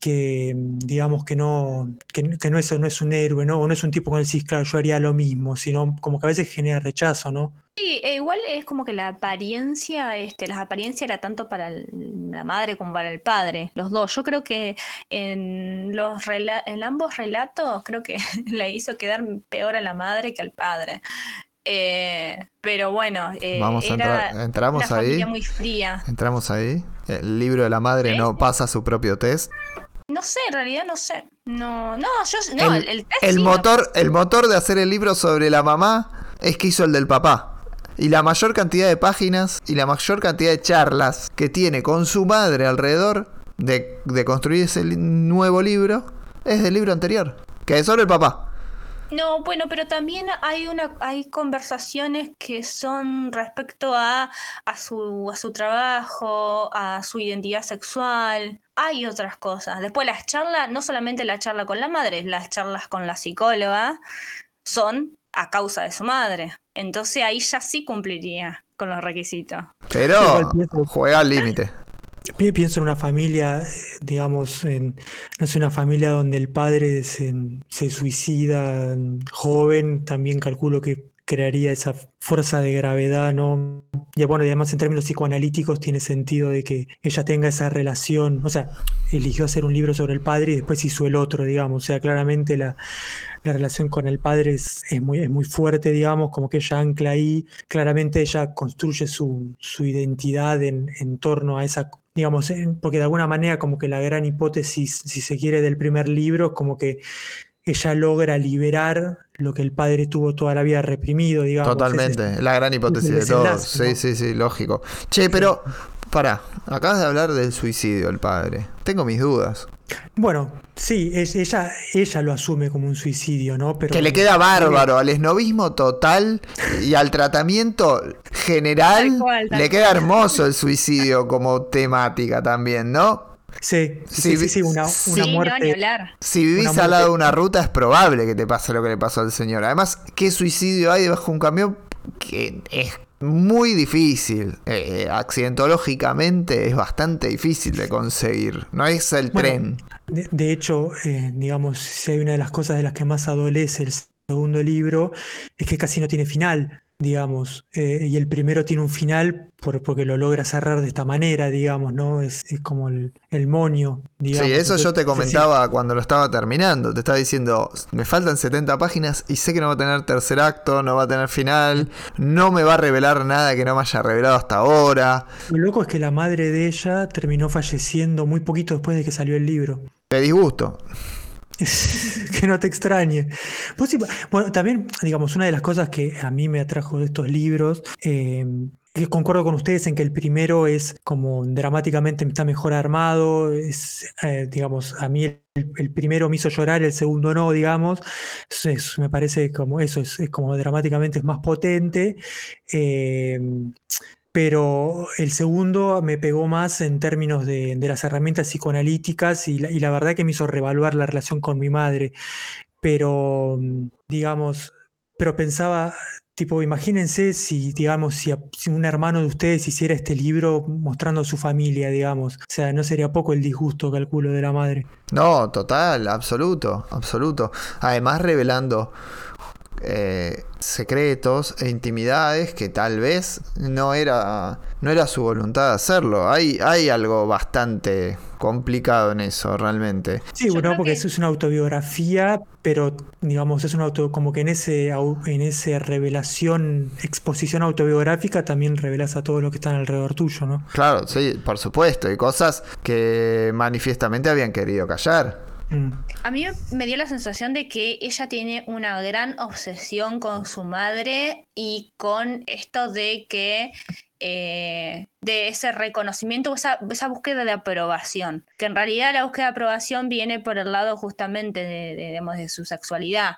que digamos que no, que, no, es, no es un héroe, ¿no? O no es un tipo con el sí, claro, yo haría lo mismo, sino como que a veces genera rechazo, ¿no? Sí, e igual es como que la apariencia, este, la apariencia era tanto para la madre como para el padre, los dos. Yo creo que en los en ambos relatos creo que *laughs* le hizo quedar peor a la madre que al padre. Eh, pero bueno, eh, Vamos a entrar, entramos ahí. muy fría. Entramos ahí. El libro de la madre no pasa su propio test. No sé, en realidad no sé. No, no, yo no, el, el, motor, el motor de hacer el libro sobre la mamá es que hizo el del papá. Y la mayor cantidad de páginas y la mayor cantidad de charlas que tiene con su madre alrededor de, de construir ese nuevo libro es del libro anterior, que es sobre el papá. No, bueno, pero también hay una, hay conversaciones que son respecto a, a, su, a su trabajo, a su identidad sexual. Hay otras cosas. Después las charlas, no solamente la charla con la madre, las charlas con la psicóloga son a causa de su madre. Entonces ahí ya sí cumpliría con los requisitos. Pero juega al límite. Pienso en una familia, digamos, en, no sé, una familia donde el padre se, se suicida joven, también calculo que crearía esa fuerza de gravedad, ¿no? Y bueno, además en términos psicoanalíticos tiene sentido de que ella tenga esa relación, o sea, eligió hacer un libro sobre el padre y después hizo el otro, digamos, o sea, claramente la, la relación con el padre es, muy, es muy fuerte, digamos, como que ella ancla ahí, claramente ella construye su, su identidad en, en torno a esa digamos, porque de alguna manera como que la gran hipótesis, si se quiere, del primer libro, como que ella logra liberar lo que el padre tuvo toda la vida reprimido, digamos. Totalmente, la gran hipótesis de todos. Sí, sí, sí, lógico. Che, pero, pará, acabas de hablar del suicidio del padre. Tengo mis dudas. Bueno, sí, ella, ella lo asume como un suicidio, ¿no? Pero que le queda bárbaro al esnovismo total y al tratamiento general. Le queda hermoso el suicidio como temática también, ¿no? Sí, sí, sí, una, muerte. si vivís al lado de una ruta, es probable que te pase lo que le pasó al señor. Además, ¿qué suicidio hay debajo de un camión? Que es muy difícil. Eh, accidentológicamente es bastante difícil de conseguir. No es el tren. De, hecho, eh, digamos, si hay una de las cosas de las que más adolece el segundo libro, es que casi no tiene final digamos, eh, y el primero tiene un final porque lo logra cerrar de esta manera, digamos, ¿no? Es, como el, el, monio, digamos. Sí, eso yo te comentaba cuando lo estaba terminando, te estaba diciendo, me faltan 70 páginas y sé que no va a tener tercer acto, no va a tener final, no me va a revelar nada que no me haya revelado hasta ahora. Lo loco es que la madre de ella terminó falleciendo muy poquito después de que salió el libro. Te disgusto. *laughs* que no te extrañe. bueno, también, digamos, una de las cosas que a mí me atrajo de estos libros eh, que concuerdo con ustedes en que el primero es como dramáticamente está mejor armado, es, eh, digamos, a mí el, primero me hizo llorar, el segundo no, digamos, me parece como eso, es, como dramáticamente es más potente. Eh, pero el segundo me pegó más en términos de, las herramientas psicoanalíticas y la, verdad que me hizo revaluar la relación con mi madre. Pero, digamos, pero pensaba, tipo, imagínense si, digamos, si, un hermano de ustedes hiciera este libro mostrando su familia, digamos. O sea, no sería poco el disgusto, calculo, de la madre. No, total, absoluto, absoluto. Además, revelando eh, secretos e intimidades que tal vez no era, no era su voluntad de hacerlo. Hay, hay algo bastante complicado en eso, realmente. Sí, bueno, porque eso es una autobiografía, pero digamos, es un auto, como que en ese, en ese revelación, exposición autobiográfica también revelas a todo lo que está alrededor tuyo, ¿no? Claro, sí, por supuesto, y cosas que manifiestamente habían querido callar. A mí me dio la sensación de que ella tiene una gran obsesión con su madre y con esto de que eh, de ese reconocimiento, esa, búsqueda de aprobación, que en realidad la búsqueda de aprobación viene por el lado justamente de, de su sexualidad.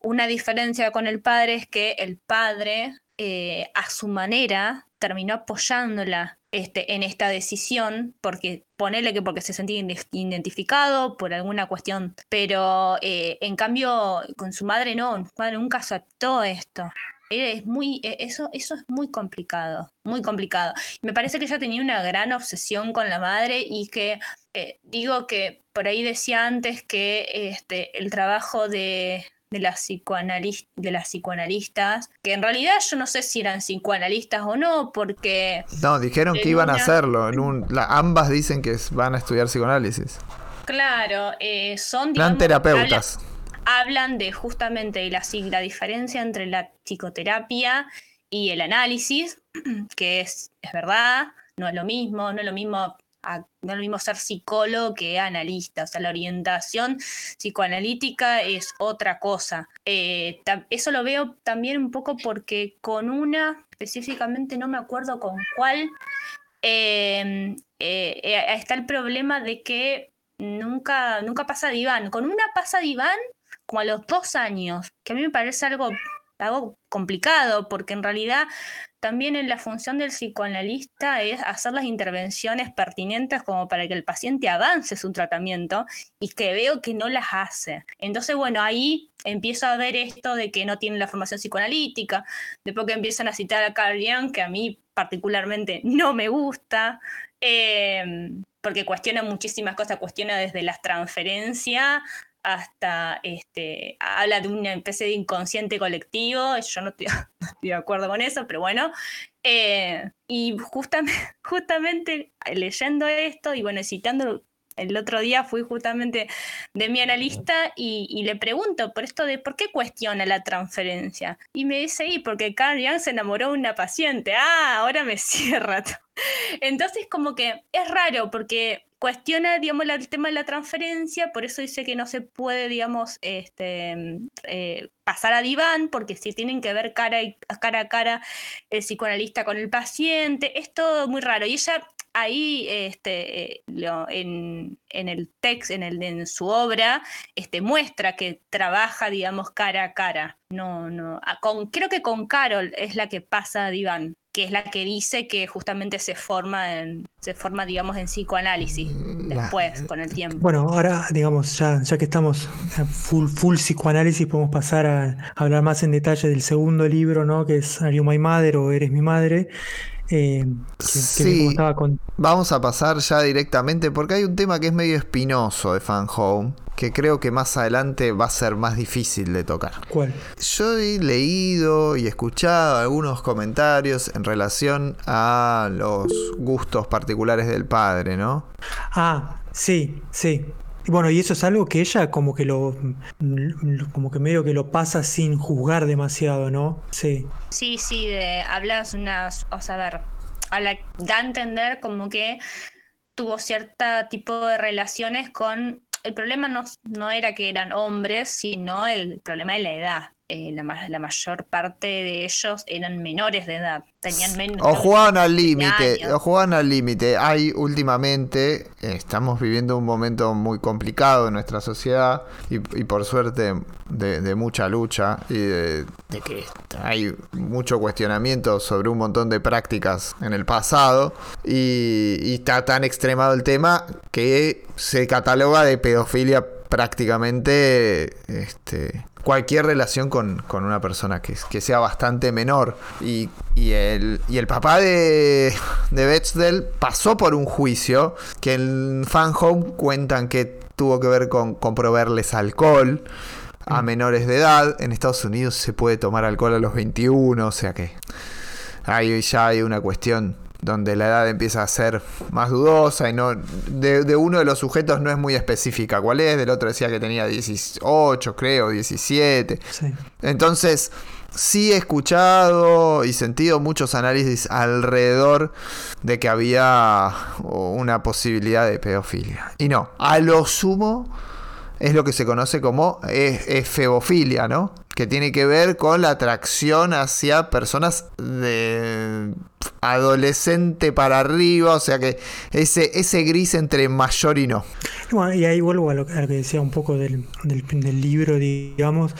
Una diferencia con el padre es que el padre, eh, a su manera, terminó apoyándola este, en esta decisión, porque ponele que porque se sentía identificado por alguna cuestión, pero eh, en cambio con su madre no, su madre nunca aceptó esto. Es muy, e, eso, eso es muy complicado, muy complicado. Me parece que ella tenía una gran obsesión con la madre y que eh, digo que por ahí decía antes que este, el trabajo de, de las, de las psicoanalistas, que en realidad yo no sé si eran psicoanalistas o no, porque... No, dijeron que iban a hacerlo, en un, ambas dicen que van a estudiar psicoanálisis. Claro, eh, son... Digamos, terapeutas. Hablan, de justamente la, la diferencia entre la psicoterapia y el análisis, *clears throat* que es, es verdad, no es lo mismo, no es lo mismo no es lo mismo ser psicólogo que analista, o sea, la orientación psicoanalítica es otra cosa. Eh, eso lo veo también un poco porque con una, específicamente no me acuerdo con cuál, em, eh, eh, está el problema de que nunca, nunca pasa diván. Con una pasa diván como a los dos años, que a mí me parece algo, algo complicado, porque en realidad también en la función del psicoanalista es hacer las intervenciones pertinentes como para que el paciente avance su tratamiento y que veo que no las hace. Entonces, bueno, ahí empiezo a ver esto de que no tienen la formación psicoanalítica, después que empiezan a citar a Carl Jung, que a mí particularmente no me gusta, em, porque cuestiona muchísimas cosas, cuestiona desde las transferencias hasta este, habla de una especie de inconsciente colectivo, yo no estoy, *laughs* de acuerdo con eso, pero bueno, eh, y justamente, *laughs* justamente leyendo esto y bueno, citando el otro día fui justamente de mi analista y, le pregunto por esto de por qué cuestiona la transferencia. Y me dice, y porque Carl Jung se enamoró de una paciente. Ah, ahora me *laughs* cierra. Entonces como que es raro porque cuestiona, digamos, el tema de la transferencia, por eso dice que no se puede, digamos, este, eh, pasar a diván, porque si tienen que ver cara, a cara el psicoanalista con el paciente, es todo muy raro. Y ella ahí este, en, el texto, en, el, en su obra, este, muestra que trabaja, digamos, cara a cara. No, no. Con, creo que con Carol es la que pasa a diván que es la que dice que justamente se forma, en, se forma digamos, en psicoanálisis mm, después, con el tiempo. Bueno, ahora, digamos, ya, ya que estamos full, full psicoanálisis, podemos pasar a, hablar más en detalle del segundo libro, ¿no? Que es Are You My Mother o Eres mi madre. Eh, sí, vamos a pasar ya directamente porque hay un tema que es medio espinoso de Fan Home que creo que más adelante va a ser más difícil de tocar. ¿Cuál? Yo he leído y escuchado algunos comentarios en relación a los gustos particulares del padre, ¿no? Ah, sí, sí. Bueno, y eso es algo que ella como que lo, como que medio que lo pasa sin juzgar demasiado, ¿no? Sí. Sí, sí, de, hablas unas, o sea, a ver, da a entender como que tuvo cierto tipo de relaciones con el problema no, no, era que eran hombres, sino el problema de la edad. Eh, la, la, mayor parte de ellos eran menores de edad. Tenían menos. O jugaban al límite, o jugaban al límite. Hay últimamente, estamos viviendo un momento muy complicado en nuestra sociedad y, por suerte de, mucha lucha y de, que hay mucho cuestionamiento sobre un montón de prácticas en el pasado y, y está tan extremado el tema que se cataloga de pedofilia prácticamente este, cualquier relación con, una persona que, que, sea bastante menor. Y, el, y el papá de, de Betzdel pasó por un juicio que en Fan Home cuentan que tuvo que ver con, con proveerles alcohol a mm. menores de edad. En Estados Unidos se puede tomar alcohol a los 21, o sea que ahí ya hay una cuestión donde la edad empieza a ser más dudosa y no de, uno de los sujetos no es muy específica cuál es, del otro decía que tenía 18, creo, 17. Entonces, sí he escuchado y sentido muchos análisis alrededor de que había una posibilidad de pedofilia. Y no, a lo sumo es lo que se conoce como efebofilia, ¿no? Que tiene que ver con la atracción hacia personas de adolescente para arriba, o sea que ese, ese gris entre mayor y no. Y ahí vuelvo a lo, que decía un poco del, del, libro, digamos,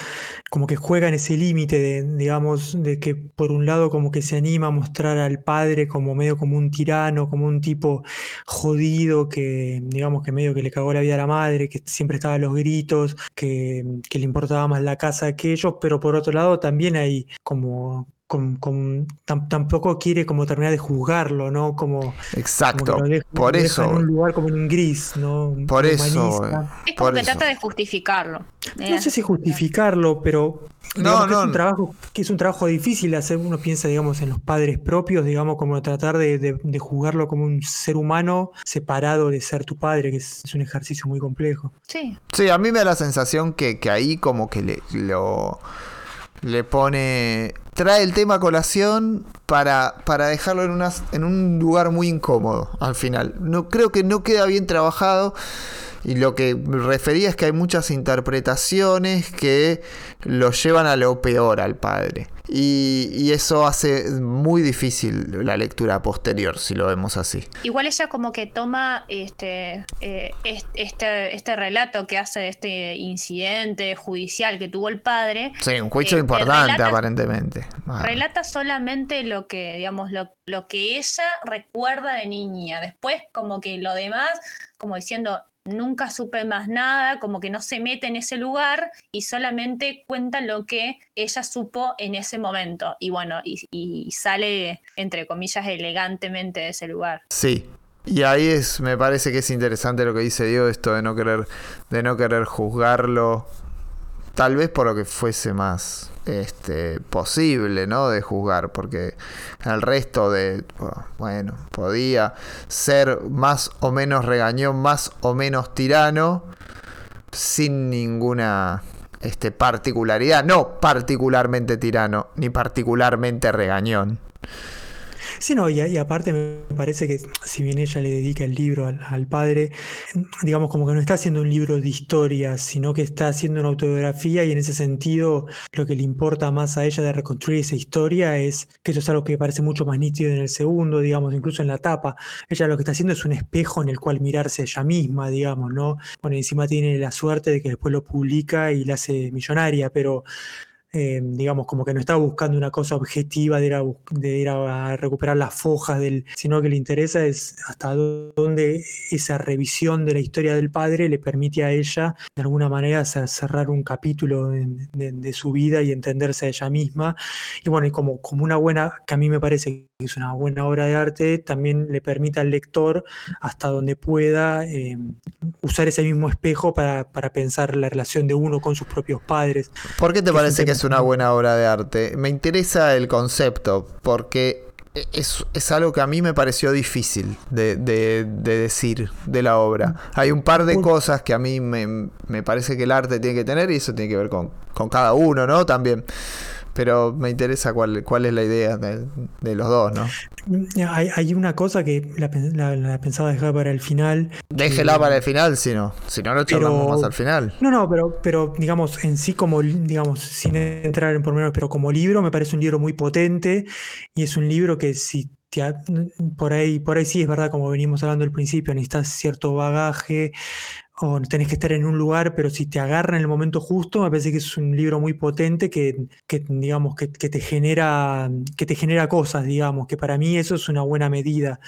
como que juega en ese límite de, digamos, de que por un lado como que se anima a mostrar al padre como medio como un tirano, como un tipo jodido que, digamos, que medio que le cagó la vida a la madre, que siempre estaba a los gritos, que, que le importaba más la casa que ellos, pero por otro lado también hay como tampoco quiere como terminar de juzgarlo, ¿no? Como exacto, por eso en un lugar como en un gris, ¿no? Por eso, es como que trata de justificarlo. No sé si justificarlo, pero no, no. es un trabajo que es un trabajo difícil hacer. Uno piensa, digamos, en los padres propios, digamos, como tratar de, de, juzgarlo como un ser humano separado de ser tu padre, que es, un ejercicio muy complejo. Sí. Sí, a mí me da la sensación que, que ahí como que le, lo le pone. Trae el tema colación para, para dejarlo en, una, en un lugar muy incómodo al final. No, creo que no queda bien trabajado. Y lo que refería es que hay muchas interpretaciones que lo llevan a lo peor al padre. Y, eso hace muy difícil la lectura posterior, si lo vemos así. Igual ella como que toma este, eh, este, este relato que hace de este incidente judicial que tuvo el padre. Sí, un juicio eh, importante aparentemente. Ah. Relata solamente lo que, digamos, lo, lo que ella recuerda de niña. Después como que lo demás, como diciendo, nunca supe más nada, como que no se mete en ese lugar y solamente cuenta lo que ella supo en ese momento. Y bueno, y, sale, entre comillas, elegantemente de ese lugar. Sí. Y ahí es, me parece que es interesante lo que dice Dios, esto de no querer, de no querer juzgarlo, tal vez por lo que fuese más este, posible, ¿no? De juzgar, porque el resto de, bueno, podía ser más o menos regañón, más o menos tirano, sin ninguna este, particularidad, no particularmente tirano, ni particularmente regañón. Sí, no, y, aparte me parece que si bien ella le dedica el libro al, padre, digamos como que no está haciendo un libro de historia, sino que está haciendo una autobiografía y en ese sentido lo que le importa más a ella de reconstruir esa historia es que eso es algo que parece mucho más nítido en el segundo, digamos, incluso en la tapa. Ella lo que está haciendo es un espejo en el cual mirarse ella misma, digamos, ¿no? Bueno, encima tiene la suerte de que después lo publica y la hace millonaria, pero eh, digamos, como que no está buscando una cosa objetiva de ir, a, de ir a, recuperar las fojas, del, sino que le interesa es hasta dónde esa revisión de la historia del padre le permite a ella, de alguna manera, cerrar un capítulo de, su vida y entenderse a ella misma. Y bueno, y como, como una buena, que a mí me parece que es una buena obra de arte, también le permite al lector, hasta donde pueda, eh, usar ese mismo espejo para, para pensar la relación de uno con sus propios padres. ¿Por qué te parece que es una buena obra de arte. Me interesa el concepto porque es, algo que a mí me pareció difícil de, decir de la obra. Hay un par de cosas que a mí me, parece que el arte tiene que tener y eso tiene que ver con, con cada uno, ¿no? También. Pero me interesa cuál, cuál es la idea de, de los dos, ¿no? Hay, hay una cosa que la, la- la pensaba dejar para el final. Déjela para el final, si no. Si no, lo charlamos Pero- más al final. No, no, pero, pero digamos, en sí como, digamos, sin entrar en pormenores, pero como libro me parece un libro muy potente y es un libro que si por ahí, por ahí sí es verdad, como venimos hablando al principio, necesitas cierto bagaje o tenés que estar en un lugar, pero si te agarra en el momento justo, me parece que es un libro muy potente que, que, digamos, que, que te genera, que te genera cosas, digamos, que para mí eso es una buena medida.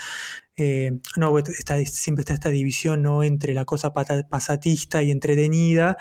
Eh, no, está- siempre está esta división ¿no? entre la cosa pasatista y entretenida,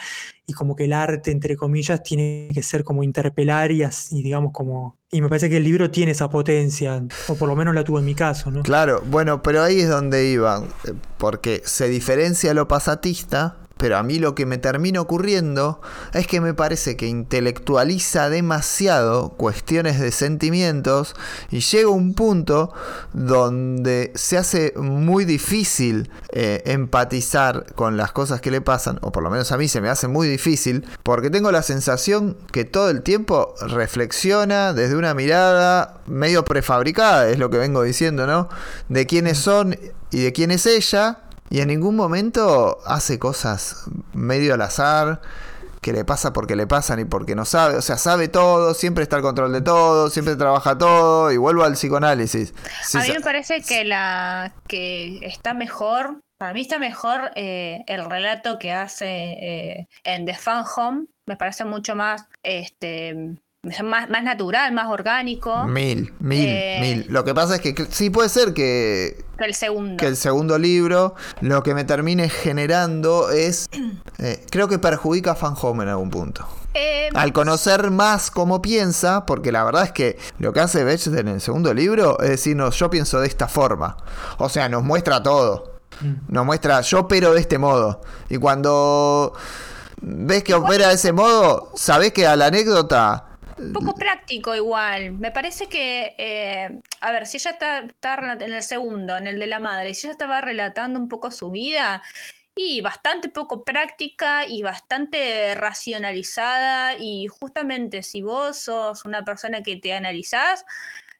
y como que el arte, entre comillas, tiene que ser como interpelar y, digamos, como. Y me parece que el libro tiene esa potencia, o por lo menos la tuvo en mi caso, ¿no? Claro, bueno, pero ahí es donde iba, eh, porque se diferencia lo pasatista, pero a mí lo que me termina ocurriendo es que me parece que intelectualiza demasiado cuestiones de sentimientos y llega un punto donde se hace muy difícil eh, empatizar con las cosas que le pasan, o por lo menos a mí se me hace muy difícil, porque tengo la sensación que todo el tiempo reflexiona desde una mirada medio prefabricada, es lo que vengo diciendo, ¿no? De quiénes son y de quién es ella, y en ningún momento hace cosas medio al azar, que le pasa porque le pasan y porque no sabe, o sea, sabe todo, siempre está al control de todo, siempre trabaja todo, y vuelvo al psicoanálisis. Sí, a mí me parece que la que está mejor, para mí está mejor eh, el relato que hace eh, en The Fan Home, me parece mucho más este más, más natural, más orgánico Mil, mil, Eh. mil. Lo que pasa es que sí puede ser que, que el segundo. que el segundo libro lo que me termine generando es. *clears throat* eh, creo que perjudica a Fan Home en algún punto. Eh, Al conocer más cómo piensa, porque la verdad es que lo que hace Bechdel en el segundo libro es decirnos, yo pienso de esta forma. O sea, nos muestra todo. Nos muestra, yo opero de este modo. Y cuando ves que opera de ese modo, sabés que a la anécdota poco práctico igual. Me parece que, eh, a ver, si ella está, está en el segundo, en el de la madre, si ella estaba relatando un poco su vida y bastante poco práctica y bastante racionalizada y justamente si vos sos una persona que te analizás,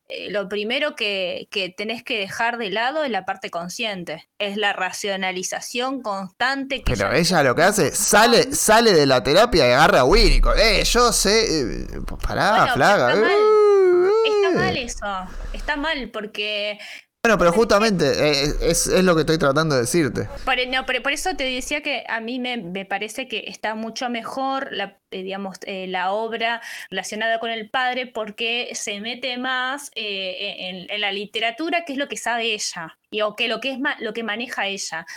eh, lo primero que, que tenés que dejar de lado es la parte consciente, es la racionalización constante que Pero ella- ella lo que hace, sale, sale de la terapia y agarra a Winnie. Eh, yo sé. eh, pará, Bueno, flaca. está mal. eh, Está eh". mal eso, está mal porque Bueno, pero justamente eh, es, es lo que estoy tratando de decirte. Por, no, por, por eso te decía que a mí me, me parece que está mucho mejor la, eh, digamos, eh, la obra relacionada con el padre porque se mete más eh, en, en la literatura, que es lo que sabe ella, y, o que lo que es lo que maneja ella.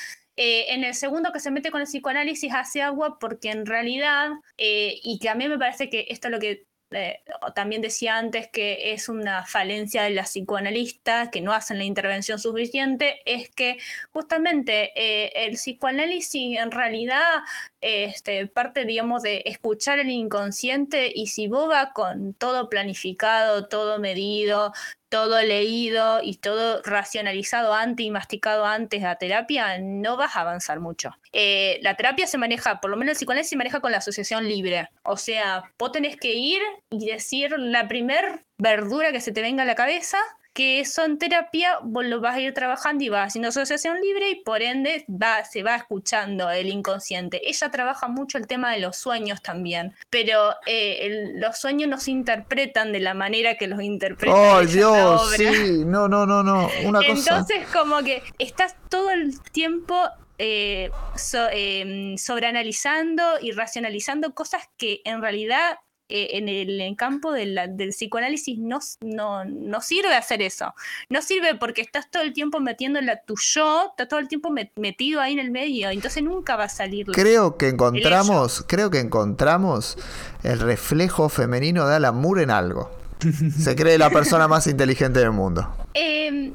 Eh, en el segundo que se mete con el psicoanálisis hace agua porque en realidad, eh, y que a mí me parece que esto es lo que eh, también decía antes que es una falencia de las psicoanalistas que no hacen la intervención suficiente, es que justamente eh, el psicoanálisis en realidad este, parte, digamos, de escuchar el inconsciente y si vos vas con todo planificado, todo medido, todo leído y todo racionalizado antes y masticado antes a terapia, no vas a avanzar mucho. Eh, la terapia se maneja, por lo menos el psicoanálisis se maneja con la asociación libre. O sea, vos tenés que ir y decir la primer verdura que se te venga a la cabeza que eso en terapia vos lo vas a ir trabajando y vas haciendo asociación libre y por ende va, se va escuchando el inconsciente. Ella trabaja mucho el tema de los sueños también, pero eh, el- los sueños no se interpretan de la manera que los interpreta ¡Oh, Dios! Sí, no, no, no, no. Una cosa. Entonces, como que estás todo el tiempo eh, so- eh, sobreanalizando y racionalizando cosas que en realidad eh, en el en campo de la- del psicoanálisis no, no, no sirve hacer eso. No sirve porque estás todo el tiempo metiendo la tu yo, estás todo el tiempo met- metido ahí en el medio, entonces nunca va a salir. Creo que encontramos, creo que encontramos el reflejo femenino de Alan Moore en algo. *laughs* Se cree la persona más inteligente del mundo. Eh,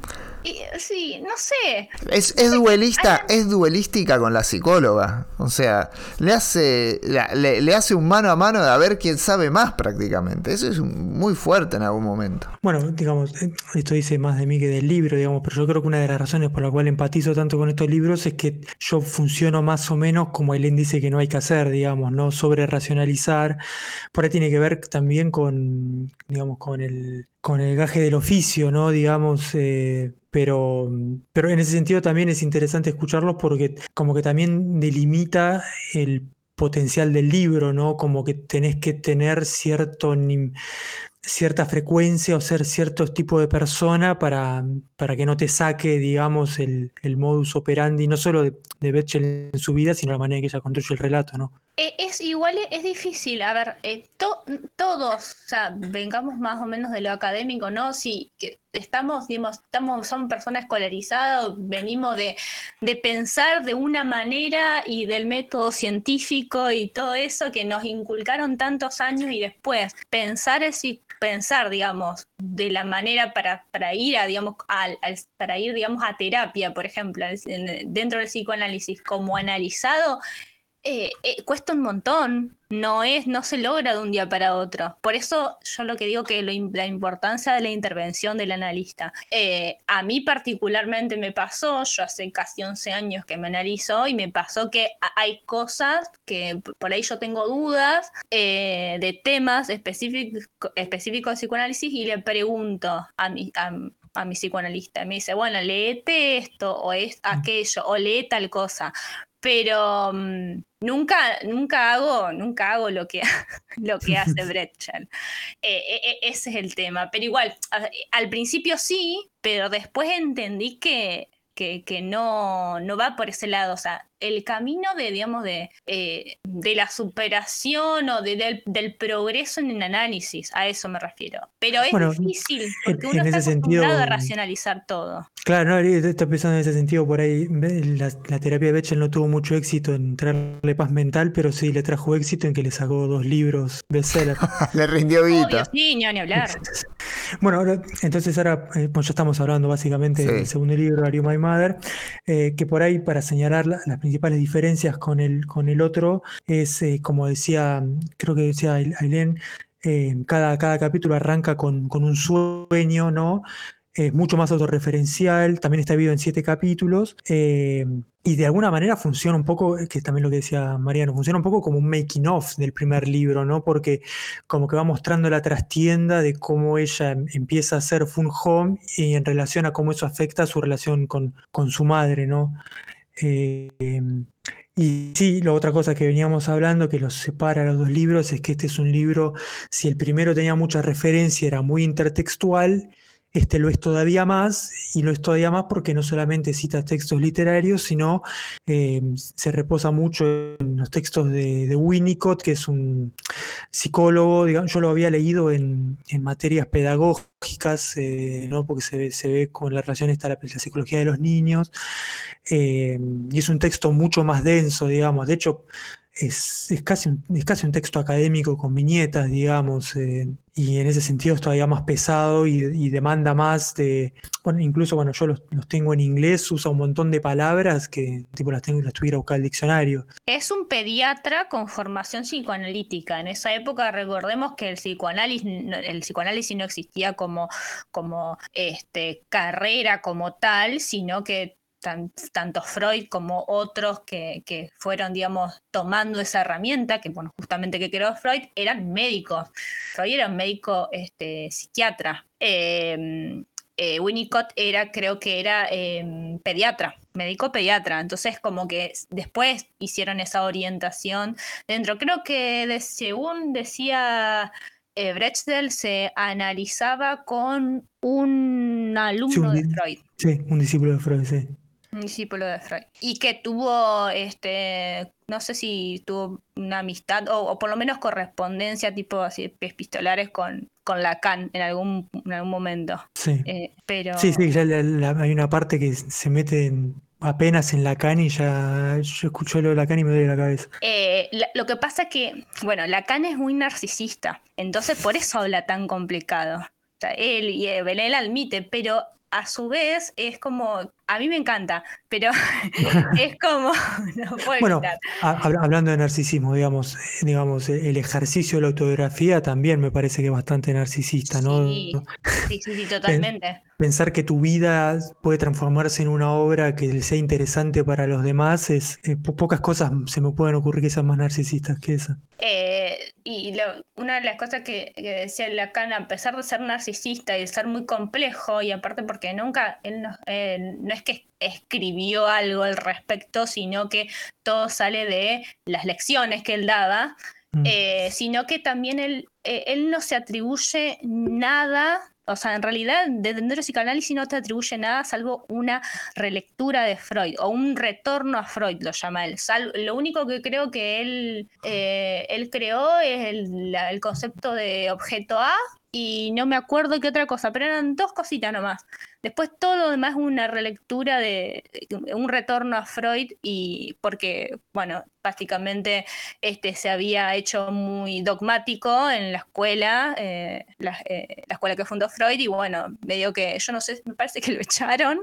sí, no sé. Es, es duelista, es duelística con la psicóloga. O sea, le hace, le, le, hace un mano a mano de a ver quién sabe más prácticamente. Eso es muy fuerte en algún momento. Bueno, digamos, esto dice más de mí que del libro, digamos, pero yo creo que una de las razones por la cual empatizo tanto con estos libros es que yo funciono más o menos como el índice que no hay que hacer, digamos, no sobre racionalizar. Por ahí tiene que ver también con, digamos, con el, con el gaje del oficio, ¿no? Digamos, eh, pero, pero en ese sentido también es interesante escucharlos porque como que también delimita el potencial del libro, ¿no? Como que tenés que tener cierto cierta frecuencia o ser cierto tipo de persona para, para que no te saque, digamos, el, modus operandi, no solo de, de en su vida, sino la manera en que ella construye el relato, ¿no? Eh, es igual, es difícil, a ver, eh, todos, o sea, vengamos más o menos de lo académico, ¿no? Si estamos, digamos, estamos, somos personas escolarizadas, venimos de, de pensar de una manera y del método científico y todo eso que nos inculcaron tantos años y después pensar es pensar, digamos, de la manera para, para ir a, digamos, al, para ir, digamos, a terapia, por ejemplo, dentro del psicoanálisis, como analizado, eh, eh, cuesta un montón, no es, no se logra de un día para otro. Por eso yo lo que digo que la importancia de la intervención del analista. Eh, a mí particularmente me pasó, yo hace casi 11 años que me analizo y me pasó que hay cosas que por ahí yo tengo dudas de temas específicos, específicos de psicoanálisis y le pregunto a mi, a mi psicoanalista. Me dice, bueno, léete esto o es aquello o lee tal cosa pero mm, nunca, nunca hago, nunca hago lo que, *laughs* lo que hace *laughs* Bretchen. Eh, eh, eh, ese es el tema. Pero igual, al principio sí, pero después entendí que que, no, no, va por ese lado. O sea, el camino de, digamos, de, eh, de la superación o de, del, progreso en el análisis, a eso me refiero. Pero es difícil, porque uno está acostumbrado a racionalizar todo. Claro, no, estoy pensando en ese sentido, por ahí la, terapia de Bechel no tuvo mucho éxito en traerle paz mental, pero sí le trajo éxito en que le sacó dos libros bestseller. *laughs* le rindió vida. Sí, ni hablar. *laughs* bueno, ahora, entonces ahora, eh, pues ya estamos hablando básicamente del segundo libro, Are You My Mother, eh, que por ahí para señalar las principales diferencias con el, con el otro es, eh, como decía, creo que decía Ailén, eh, cada, cada capítulo arranca con, con un sueño, ¿no? es mucho más autorreferencial, también está dividido en siete capítulos, eh, y de alguna manera funciona un poco, que también lo que decía Mariano, funciona un poco como un making of del primer libro, ¿no? Porque como que va mostrando la trastienda de cómo ella em, empieza a ser fun home y en relación a cómo eso afecta su relación con, con su madre, ¿no? Eh, y sí, la otra cosa que veníamos hablando que los separa los dos libros es que este es un libro, si el primero tenía mucha referencia, era muy intertextual, este lo es todavía más, y lo es todavía más porque no solamente cita textos literarios, sino eh, se reposa mucho en los textos de, Winnicott, que es un psicólogo, digamos, yo lo había leído en, materias pedagógicas, eh, ¿no? porque se, se, ve con la relación esta la, la psicología de los niños, eh, y es un texto mucho más denso, digamos, de hecho, es, casi un, es casi un texto académico con viñetas, digamos, eh, y en ese sentido es todavía más pesado y, demanda más de, bueno, incluso bueno, yo los, tengo en inglés, usa un montón de palabras que tipo las tengo las tuviera buscar el diccionario. Es un pediatra con formación psicoanalítica. En esa época recordemos que el psicoanálisis, el psicoanálisis no existía como, como este, carrera como tal, sino que tanto Freud como otros que, fueron, digamos, tomando esa herramienta, que bueno, justamente que creó Freud, eran médicos. Freud era un médico este, psiquiatra. Em, eh, Winnicott era, creo que era em, pediatra, médico pediatra. Entonces, como que después hicieron esa orientación dentro. Creo que según decía eh, Brechdel, se analizaba con un alumno de Freud. Sí, un discípulo de Freud, sí discípulo de Freud. Y que tuvo, este, no sé si tuvo una amistad o, por lo menos correspondencia tipo así epistolares con, con Lacan en algún, en algún momento. Sí. Eh, pero... Sí, sí, ya hay una parte que se mete apenas en Lacan y ya yo escucho lo de Lacan y me duele la cabeza. Eh, lo que pasa que, bueno, Lacan es muy narcisista, entonces por eso habla tan complicado. O sea, él y Belén admite, pero a su vez es como, a mí me encanta, pero *laughs* *laughs* es como, *laughs* no puedo Bueno, hablando de narcisismo, digamos, eh, digamos, eh, el ejercicio de la autobiografía también me parece que es bastante narcisista, ¿no? Sí, sí, sí, sí, totalmente. Pensar que tu vida puede transformarse en una obra que sea interesante para los demás, es eh, po- pocas cosas se me pueden ocurrir que sean más narcisistas que esa. Eh, y lo- una de las cosas que, que decía Lacan, a pesar de ser narcisista y de ser muy complejo, y aparte porque nunca, él no, eh, no es que escribió algo al respecto, sino que todo sale de las lecciones que él daba, Mm. eh, sino que también él, eh, él no se atribuye nada, o sea, en realidad desde el neuropsicoanálisis no te atribuye nada salvo una relectura de Freud o un retorno a Freud, lo llama él. Sal- lo único que creo que él, eh, él creó es el, la- el concepto de objeto A y no me acuerdo qué otra cosa, pero eran dos cositas nomás. Después todo lo demás es una relectura de un retorno a Freud y porque, bueno, básicamente este se había hecho muy dogmático en la escuela, eh, la, eh, la escuela que fundó Freud y bueno, medio que yo no sé, me parece que lo *laughs* echaron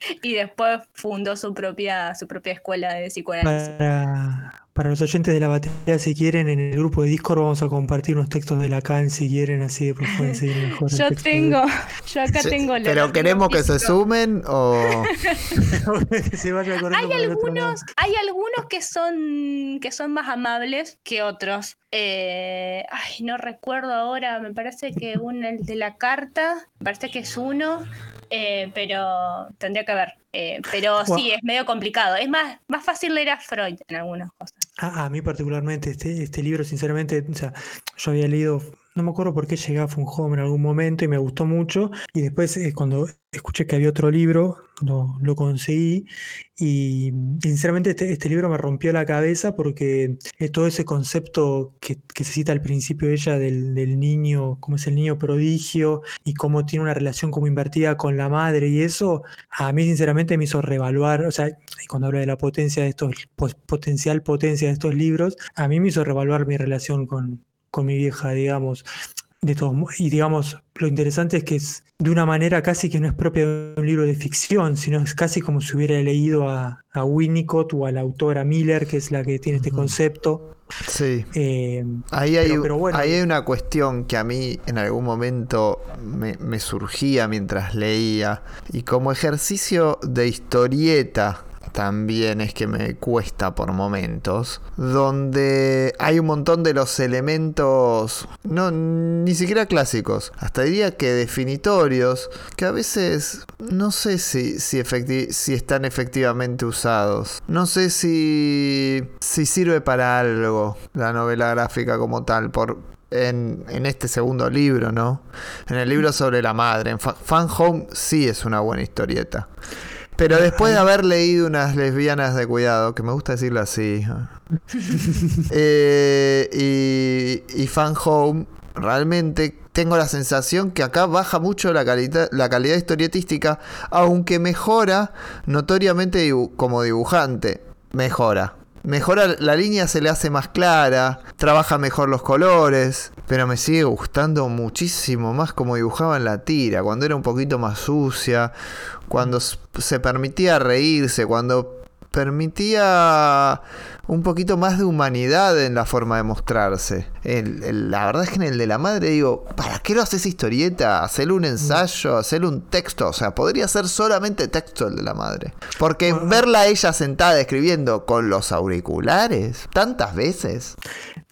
*laughs* y, después fundó su propia su propia escuela de psicoanálisis. Para, para los oyentes de la batería, si quieren, en el grupo de Discord vamos a compartir unos textos de Lacan, si quieren, así después *laughs* pueden seguir mejor. Yo de- tengo, yo acá Sí, tengo lo- Pero queremos que se sumen o... *laughs* que se vaya corriendo Hay algunos, hay algunos que son que son más amables que otros. Eh, ay, no recuerdo ahora, me parece que un el de la carta, me parece que es uno, eh, pero tendría que ver. Eh, pero sí, es medio complicado. Es más, más fácil leer a Freud en algunas cosas. A, a mí particularmente este, este libro, sinceramente, o sea, yo había leído, no me acuerdo por qué llegué a Home en algún momento y me gustó mucho. Y después eh, cuando escuché que había otro libro, lo, conseguí. Y, y sinceramente este, este libro me rompió la cabeza porque eh, todo ese concepto que, se cita al principio ella del, niño, cómo es el niño prodigio y cómo tiene una relación como invertida con la madre y eso, a mí sinceramente me hizo revaluar, o sea, cuando habla de la potencia de estos, pos- potencial potencia de estos libros, a mí me hizo revaluar mi relación con, con mi vieja, digamos. De todos, y digamos, lo interesante es que es de una manera casi que no es propia de un libro de ficción, sino es casi como si hubiera leído a, a Winnicott o a la autora Miller, que es la que tiene este concepto. Sí. Eh, Ahí hay, Pero- pero bueno. ahí hay una cuestión que a mí en algún momento me, me surgía mientras leía y como ejercicio de historieta también es que me cuesta por momentos, donde hay un montón de los elementos, no, ni siquiera clásicos, hasta diría que definitorios, que a veces no sé si, si, están efectivamente usados, no sé si, si sirve para algo la novela gráfica como tal, por, en, en este segundo libro, ¿no? En el libro sobre la madre, en Fa- Fan Home sí es una buena historieta. Pero después de haber leído unas lesbianas de cuidado, que me gusta decirlo así, *laughs* eh, y, y Fan Home, realmente tengo la sensación que acá baja mucho la, calita- la calidad historietística, aunque mejora notoriamente dibu- como dibujante. Mejora. Mejora, la línea se le hace más clara, trabaja mejor los colores, pero me sigue gustando muchísimo más como dibujaba en la tira, cuando era un poquito más sucia, cuando se permitía reírse, cuando permitía un poquito más de humanidad en la forma de mostrarse. El- el- la verdad es que en el de la madre digo, ¿para qué lo haces historieta? Hacerle un ensayo, hacerle un texto. O sea, podría ser solamente texto el de la madre. Porque Bueno. verla a ella sentada escribiendo con los auriculares tantas veces.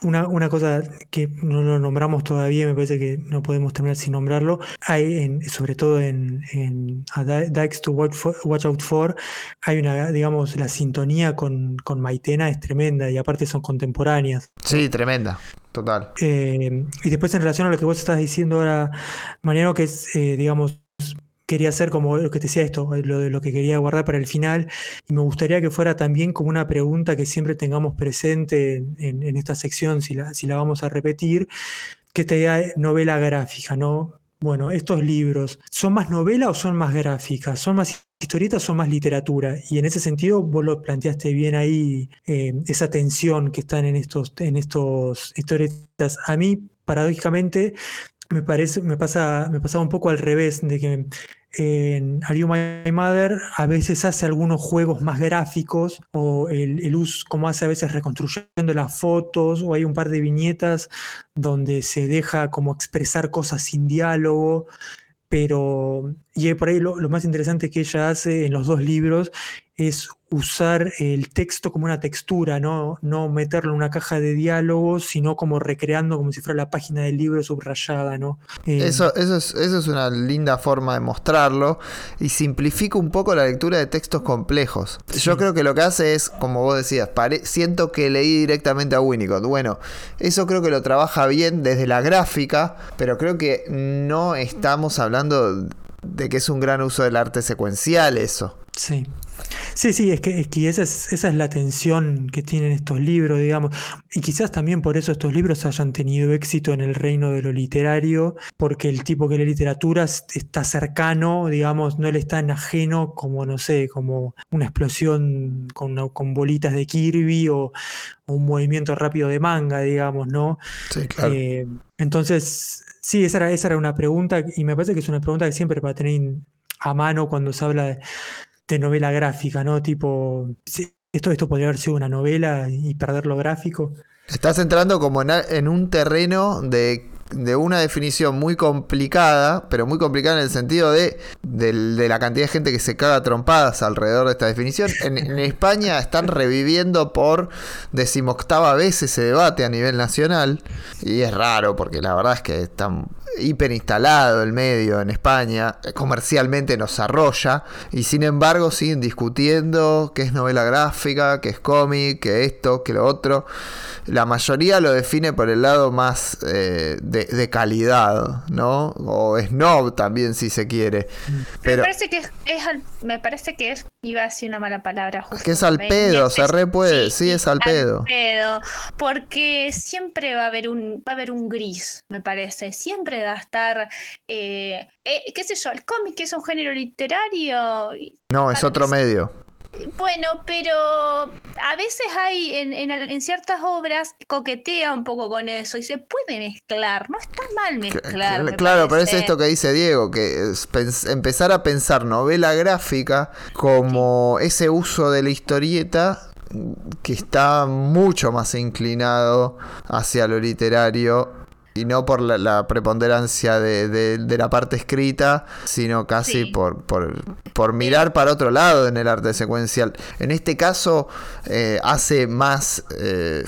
Una, una cosa que no lo nombramos todavía, me parece que no podemos terminar sin nombrarlo, hay en, sobre todo en, en A Dykes to Watch, For- Watch Out For, hay una, digamos, la sintonía con, con Maitena es tremenda y aparte son contemporáneas. Sí, tremenda. Total. Eh, y después en relación a lo que vos estás diciendo ahora, Mariano, que es, eh, digamos, quería hacer como lo que te decía esto, lo de lo que quería guardar para el final, y me gustaría que fuera también como una pregunta que siempre tengamos presente en, en- en esta sección, si la, si la vamos a repetir, que esta idea de novela gráfica, ¿no? Bueno, estos libros, ¿son más novela o son más gráficas? ¿Son más historietas son más literatura? Y en ese sentido, vos lo planteaste bien ahí, eh, esa tensión que están en estos, en estos historietas. A mí, paradójicamente, me parece, me pasa, me pasaba un poco al revés, de que en Are You My Mother a veces hace algunos juegos más gráficos o el, el uso, como hace a veces reconstruyendo las fotos o hay un par de viñetas donde se deja como expresar cosas sin diálogo pero y por ahí lo, lo, más interesante que ella hace en los dos libros es usar el texto como una textura, ¿no? no meterlo en una caja de diálogos, sino como recreando como si fuera la página del libro subrayada, ¿no? Eh, eso, eso, es, eso es una linda forma de mostrarlo y simplifica un poco la lectura de textos complejos. Sí. Yo creo que lo que hace es, como vos decías, siento que leí directamente a Winnicott. Bueno, eso creo que lo trabaja bien desde la gráfica, pero creo que no estamos hablando de que es un gran uso del arte secuencial eso. Sí. Sí, sí, es que, es que esa, es, esa es la tensión que tienen estos libros, digamos. Y quizás también por eso estos libros hayan tenido éxito en el reino de lo literario, porque el tipo que lee literatura está cercano, digamos, no le está en ajeno como, no sé, como una explosión con, con bolitas de Kirby o, o, un movimiento rápido de manga, digamos, ¿no? Sí, claro. Eh, entonces, sí, esa era, esa era una pregunta y me parece que es una pregunta que siempre va a tener a mano cuando se habla de novela gráfica, ¿no? Tipo, esto, esto podría haber sido una novela y perder lo gráfico. Estás entrando como en un terreno de, de, una definición muy complicada, pero muy complicada en el sentido de, de, de, la cantidad de gente que se caga trompadas alrededor de esta definición. En, en *laughs* España están reviviendo por decimoctava vez ese debate a nivel nacional y es raro porque la verdad es que están hiperinstalado el medio en España, comercialmente nos arrolla, y sin embargo siguen discutiendo qué es novela gráfica, qué es cómic, qué esto, qué lo otro. La mayoría lo define por el lado más eh, de, de, calidad, ¿no? O snob también, si se quiere. Pero, me parece que es, es al, me parece que es, iba a decir una mala palabra. Justo que es al pedo, se re puede, sí, sí, es al pedo. al pedo. Porque siempre va a haber un, va a haber un gris, me parece. Siempre estar, eh, eh, qué sé yo, el cómic es un género literario. No, es otro medio. Bueno, pero a veces hay en, en, en, ciertas obras coquetea un poco con eso y se puede mezclar, no está mal mezclar. Claro, pero es esto que dice Diego, que empezar a pensar novela gráfica como ese uso de la historieta que está mucho más inclinado hacia lo literario y no por la, la preponderancia de, de, de, la parte escrita, sino casi sí. por, por, por, mirar para otro lado en el arte secuencial. En este caso eh, hace más... Eh,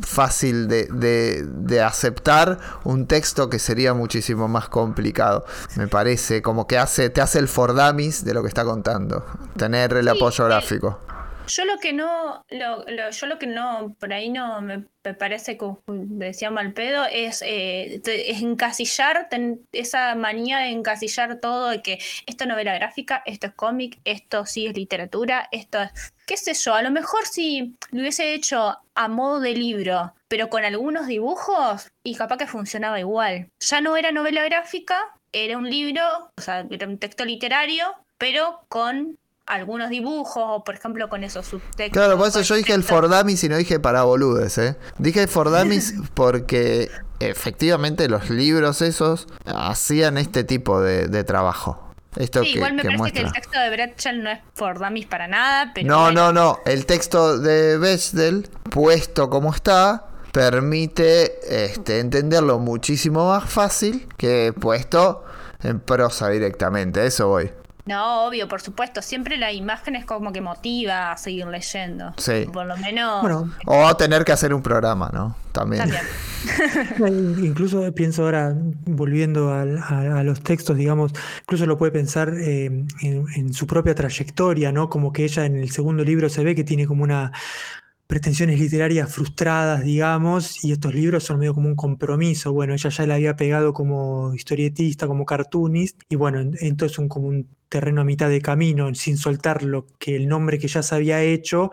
fácil de, de, de, aceptar un texto que sería muchísimo más complicado. Me parece como que hace, te hace el fordamis de lo que está contando. Tener el sí, apoyo gráfico. Yo lo que no, lo, lo, yo lo que no, por ahí no me, parece que decía mal pedo, es, eh, encasillar, esa manía de encasillar todo, de que esto es novela gráfica, esto es cómic, esto sí es literatura, esto es, qué sé yo, a lo mejor si lo hubiese hecho a modo de libro, pero con algunos dibujos, y capaz que funcionaba igual. Ya no era novela gráfica, era un libro, o sea, era un texto literario, pero con algunos dibujos o por ejemplo con esos subtextos. Claro, por eso yo dije el Fordamis y no dije para boludes, ¿eh? Dije Fordamis *laughs* porque efectivamente los libros esos hacían este tipo de, de trabajo. Esto sí, que, igual me que parece muestra. que el texto de Bretschel no es for dummies para nada, pero No, bueno. no, no. El texto de Bechdel, puesto como está, permite este, entenderlo muchísimo más fácil que puesto en prosa directamente. Eso voy. No, obvio, por supuesto. Siempre la imagen es como que motiva a seguir leyendo. Sí. Por lo menos. Bueno, O tener que hacer un programa, ¿no? También. también. *laughs* incluso pienso ahora, volviendo a, a, a, los textos, digamos, incluso lo puede pensar eh, en, en, su propia trayectoria, ¿no? Como que ella en el segundo libro se ve que tiene como una pretensiones literarias frustradas, digamos, y estos libros son medio como un compromiso. Bueno, ella ya la había pegado como historietista, como cartoonist, y bueno, entonces un, como un terreno a mitad de camino, sin soltar lo que el nombre que ya se había hecho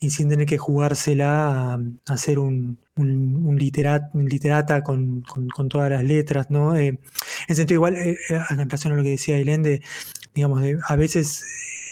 y sin tener que jugársela a, ser un, literat, un literata con, todas las letras, ¿no? Eh, en sentido igual, eh, en relación a lo que decía Elende, digamos, a veces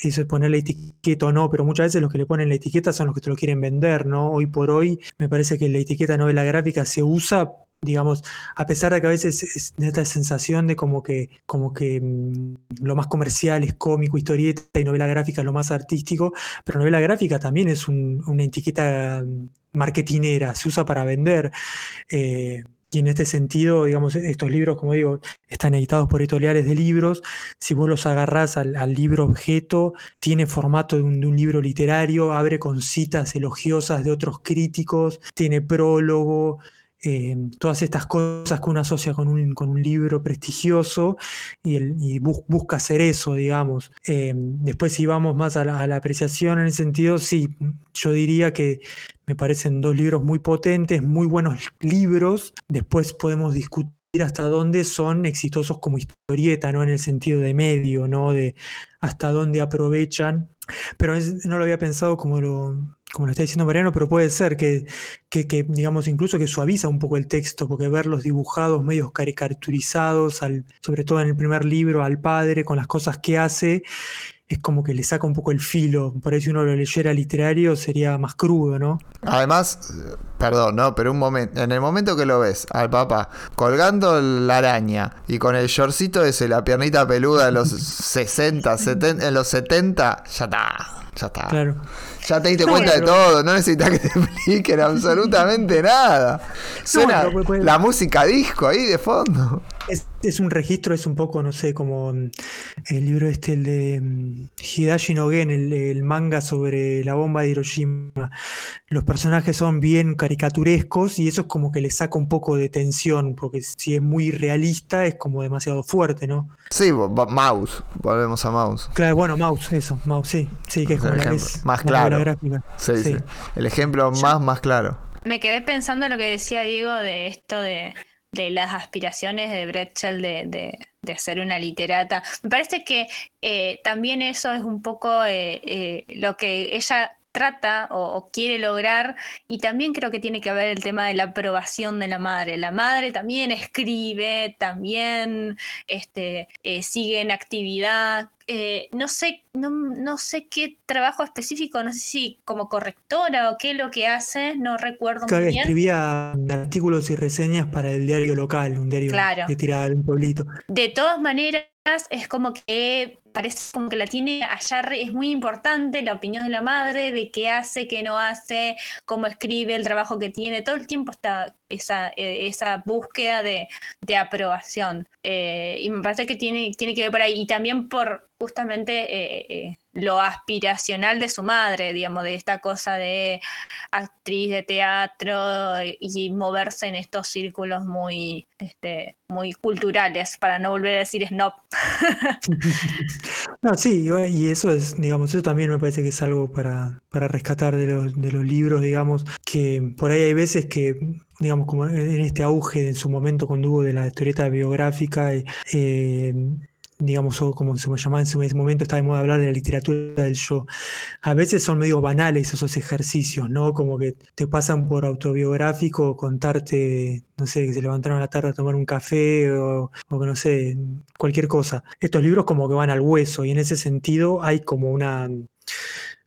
eso es poner la etiqueta o no, pero muchas veces los que le ponen la etiqueta son los que te lo quieren vender, ¿no? Hoy por hoy me parece que la etiqueta novela gráfica se usa digamos, a pesar de que a veces es esta sensación de como que, como que mm, lo más comercial es cómico, historieta y novela gráfica es lo más artístico, pero novela gráfica también es una etiqueta marketinera, se usa para vender. Eh, y en este sentido, digamos, estos libros, como digo, están editados por editoriales de libros. Si vos los agarrás al, libro objeto, tiene formato de un, de un, libro literario, abre con citas elogiosas de otros críticos, tiene prólogo, eh, todas estas cosas que uno asocia con un, con un libro prestigioso y, busca hacer eso, digamos. Eh, después si vamos más a la, apreciación en ese sentido, sí, yo diría que me parecen dos libros muy potentes, muy buenos libros. Después podemos discutir hasta dónde son exitosos como historieta, ¿no? En el sentido de medio, ¿no? De hasta dónde aprovechan. Pero no lo había pensado como lo, como lo está diciendo Mariano, pero puede ser que, que, digamos, incluso que suaviza un poco el texto, porque verlos dibujados, medios caricaturizados, sobre todo en el primer libro, al padre, con las cosas que hace, es como que le saca un poco el filo. Por ahí si uno lo leyera literario sería más crudo, ¿no? Además, perdón, ¿no? Pero un momento, en el momento que lo ves al papá colgando la araña y con el shortcito ese, la piernita peluda en los *laughs* 60, 70, en los 70, ya está. Ya está. Claro. Ya te diste cuenta de todo, no necesitas que te expliquen absolutamente nada. Suena la música disco ahí de fondo. Es, un registro, es un poco, no sé, como mm, el libro este, el de mm, Hidashi no Gen, el, manga sobre la bomba de Hiroshima. Los personajes son bien caricaturescos y eso es como que le saca un poco de tensión, porque si es muy realista es como demasiado fuerte, ¿no? Sí, Mouse, volvemos a Mouse. Claro, bueno, Mouse, eso, Mouse, sí, sí, que es como la más claro. Gráfica. Sí, sí. El ejemplo más, más claro. Me quedé pensando en lo que decía Diego de esto de de las aspiraciones de Bretzel de, de, ser una literata. Me parece que eh, también eso es un poco eh, eh, lo que ella trata o, quiere lograr y también creo que tiene que haber el tema de la aprobación de la madre. La madre también escribe, también este, eh, sigue en actividad. Eh, no sé, no, no, sé qué trabajo específico, no sé si como correctora o qué es lo que hace, no recuerdo muy bien. Escribía artículos y reseñas para el diario local, un diario que tiraba de un pueblito. De todas maneras, es como que parece como que la tiene allá, es muy importante la opinión de la madre, de qué hace, qué no hace, cómo escribe, el trabajo que tiene, todo el tiempo está esa, eh, esa búsqueda de, aprobación. Eh, y me parece que tiene, tiene que ver por ahí, y también por justamente eh, lo aspiracional de su madre, digamos, de esta cosa de actriz de teatro y moverse en estos círculos muy, este, muy culturales, para no volver a decir snob. *laughs* no, sí, y eso es, digamos, eso también me parece que es algo para, para rescatar de los, de los libros, digamos, que por ahí hay veces que digamos, como en este auge en su momento cuando hubo de la historieta biográfica, eh, digamos, o como se llamaba en ese momento, está de moda hablar de la literatura del yo. A veces son medio banales esos ejercicios, ¿no? Como que te pasan por autobiográfico, contarte, no sé, que se levantaron a la tarde a tomar un café o, o no sé, cualquier cosa. Estos libros como que van al hueso y en ese sentido hay como una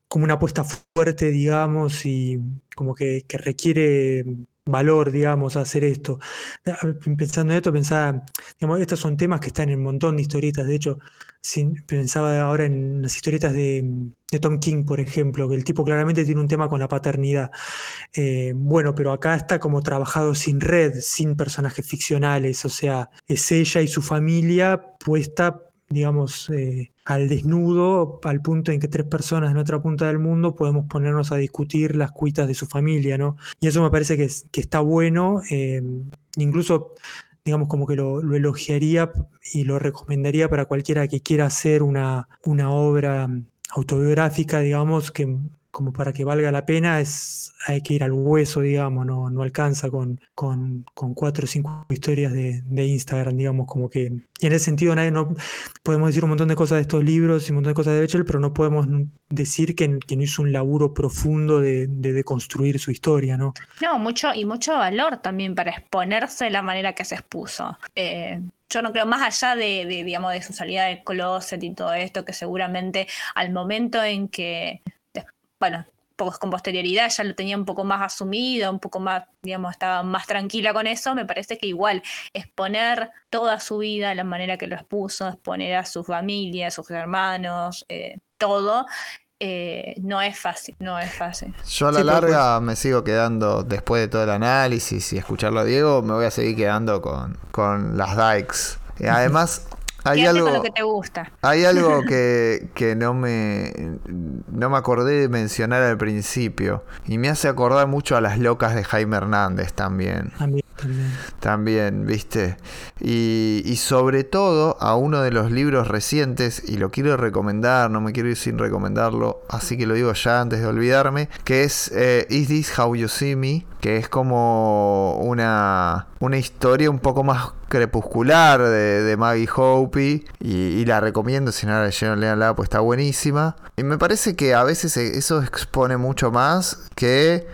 como una apuesta fuerte, digamos, y como que requiere valor, digamos, hacer esto. Ah, pensando en esto, pensaba, digamos, estos son temas que están en un montón de historietas. De hecho, pensaba ahora en las historietas de, Tom King, por ejemplo, que el tipo claramente tiene un tema con la paternidad. Eh, bueno, pero acá está como trabajado sin red, sin personajes ficcionales, o sea, es ella y su familia puesta digamos, eh, al desnudo, al punto en que tres personas en otra punta del mundo podemos ponernos a discutir las cuitas de su familia, ¿no? Y eso me parece que, que está bueno, eh, incluso, digamos, como que lo, lo, elogiaría y lo recomendaría para cualquiera que quiera hacer una, una obra autobiográfica, digamos, que como para que valga la pena, es, hay que ir al hueso, digamos, no, no alcanza con, con, cuatro o cinco historias de, Instagram, digamos, como que... Y en ese sentido, nadie, no, podemos decir un montón de cosas de estos libros y un montón de cosas de Bechel, pero no podemos decir que, que no hizo un laburo profundo de, de, construir su historia, ¿no? No, mucho, y mucho valor también para exponerse de la manera que se expuso. Eh, yo no creo, más allá de, de, digamos, de su salida del closet y todo esto, que seguramente al momento en que bueno, con posterioridad ya lo tenía un poco más asumido, un poco más, digamos, estaba más tranquila con eso, me parece que igual exponer toda su vida, la manera que lo expuso, exponer a su familia, a sus hermanos, eh, todo, eh, no es fácil, no es fácil. Yo a la larga me sigo quedando, después de todo el análisis y escucharlo a Diego, me voy a seguir quedando con, con las Dykes. Y además, hay algo, que te gusta. Hay algo *laughs* que, que, no, me, no me acordé de mencionar al principio. Y me hace acordar mucho a las locas de Jaime Hernández también. También. También, viste. Y, sobre todo a uno de los libros recientes, y lo quiero recomendar, no me quiero ir sin recomendarlo, así que lo digo ya antes de olvidarme, que es eh, Is This How You See Me? Que es como una, una historia un poco más crepuscular de, Maggie Hope y, la recomiendo si no la leyeron, leanla, pues está buenísima. Y me parece que a veces eso expone mucho más que,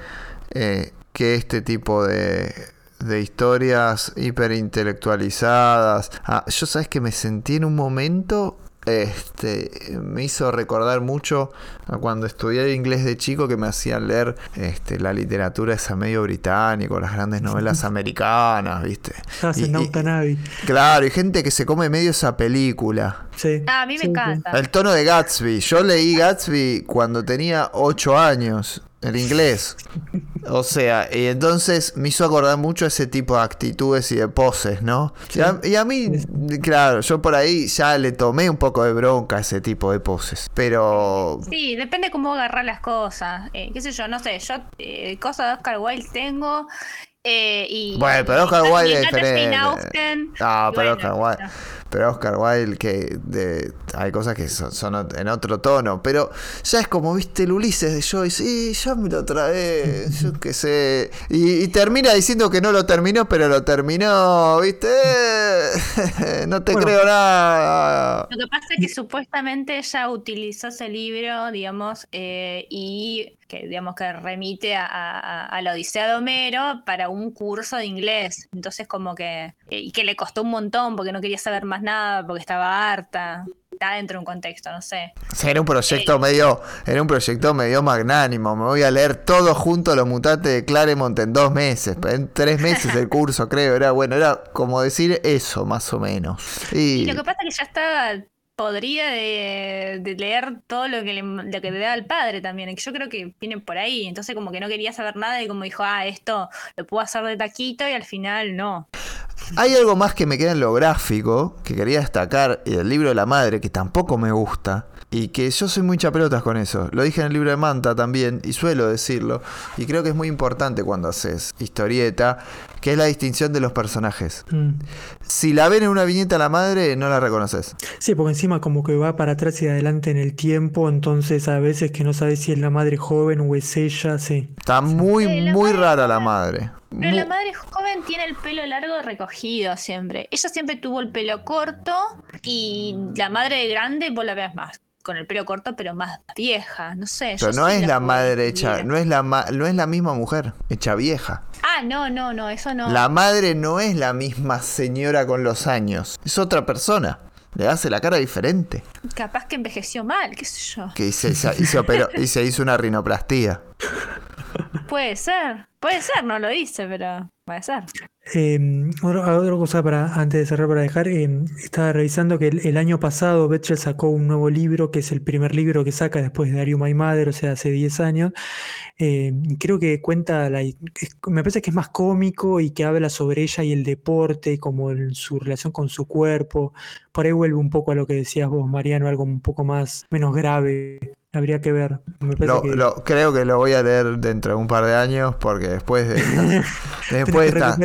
eh, que este tipo de de historias hiperintelectualizadas. Ah, yo sabes que me sentí en un momento este, me hizo recordar mucho a cuando estudié inglés de chico que me hacían leer este, la literatura esa medio británico, las grandes novelas *laughs* americanas, ¿viste? claro, y gente que se come medio esa película. Sí. Ah, a mí me encanta. El tono de Gatsby. Yo leí Gatsby cuando tenía 8 años el inglés. O sea, y entonces me hizo acordar mucho ese tipo de actitudes y de poses, ¿no? Y, a, mí, claro, yo por ahí ya le tomé un poco de bronca a ese tipo de poses. Pero. Sí, depende cómo agarrar las cosas. Eh, qué sé yo, no sé, yo eh, cosas de Oscar Wilde tengo. Eh, y, bueno, pero Oscar *laughs* Wilde es diferente. Ah, pero Oscar Wilde. Pero Oscar Wilde, que de, hay cosas que son, en otro tono. Pero ya es como, viste, el Ulises de Joyce. Y ya me lo trae, yo qué sé. Y, termina diciendo que no lo terminó, pero lo terminó, viste. *laughs* no te creo nada. Lo que pasa es que supuestamente ella utilizó ese libro, digamos, eh, y que digamos que remite a, la Odisea de Homero para un curso de inglés. Entonces como que, y que le costó un montón porque no quería saber más nada, porque estaba harta. Está dentro de un contexto, no sé. era un proyecto eh, medio, era un proyecto medio magnánimo. Me voy a leer todo junto a los mutantes de Claremont en dos meses, en tres meses el curso, creo. Era bueno, era como decir eso, más o menos. Y, lo que pasa es que ya estaba podría de, leer todo lo que, le, lo que le da al padre también. Yo creo que viene por ahí. Entonces como que no quería saber nada y como dijo, ah, esto lo puedo hacer de taquito y al final no. Hay algo más que me queda en lo gráfico, que quería destacar, y el libro de la madre, que tampoco me gusta, y que yo soy muy chaperotas con eso. Lo dije en el libro de Manta también, y suelo decirlo, y creo que es muy importante cuando haces historieta, que es la distinción de los personajes. Mm. Si la ven en una viñeta a la madre, no la reconoces. Sí, porque encima como que va para atrás y adelante en el tiempo, entonces a veces que no sabes si es la madre joven o es ella, sí. Está muy, muy rara la madre. Pero la madre joven tiene el pelo largo recogido siempre. Ella siempre tuvo el pelo corto y la madre grande vos la ves más con el pelo corto, pero más vieja, no sé. Pero no es la, madre hecha, no es la, no es la misma mujer, hecha vieja. Ah, no, no, no, eso no. La madre no es la misma señora con los años, es otra persona. Le hace la cara diferente. Capaz que envejeció mal, qué sé yo. Que se, y se hizo una rinoplastía. Puede ser, puede ser, no lo dice, pero puede ser. Em, otra, cosa para antes de cerrar para dejar, em, estaba revisando que el, año pasado Betchel sacó un nuevo libro, que es el primer libro que saca después de Dario My Mother, o sea, hace 10 años. Em, creo que cuenta, la, me parece que es más cómico y que habla sobre ella y el deporte, como su relación con su cuerpo. Por ahí vuelve un poco a lo que decías vos, Mariano, algo un poco más, menos grave Habría que ver. creo que lo voy a leer dentro de un par de años porque después de *laughs* después, esta,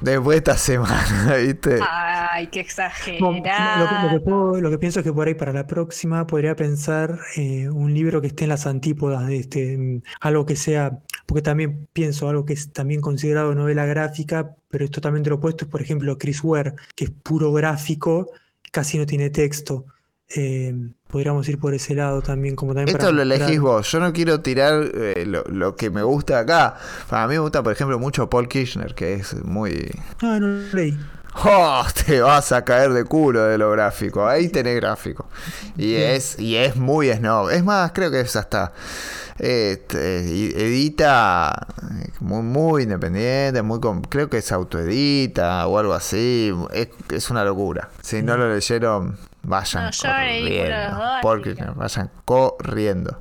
después de esta semana, *laughs* ¿viste? Ay, qué exagerado. lo, que pienso es que por ahí para la próxima podría pensar eh, un libro que esté en las antípodas de este, mm, algo que sea, porque también pienso algo que es también considerado novela gráfica, pero es totalmente lo opuesto, es por ejemplo Chris Ware, que es puro gráfico, casi no tiene texto. Eh, podríamos ir por ese lado también. Como también Esto lo elegís vos. Yo no quiero tirar eh, lo, que me gusta acá. A mí me gusta, por ejemplo, mucho Paul Kirchner, que es muy. Ah, no leí. oh, te vas a caer de culo de lo gráfico. Ahí tenés gráfico. Y es, y es muy snob. Es más, creo que es hasta. Edita eh, muy, muy independiente, muy creo que es autoedita o algo así. Es, es una locura. Si no lo leyeron, Vayan corriendo. Porque vayan corriendo.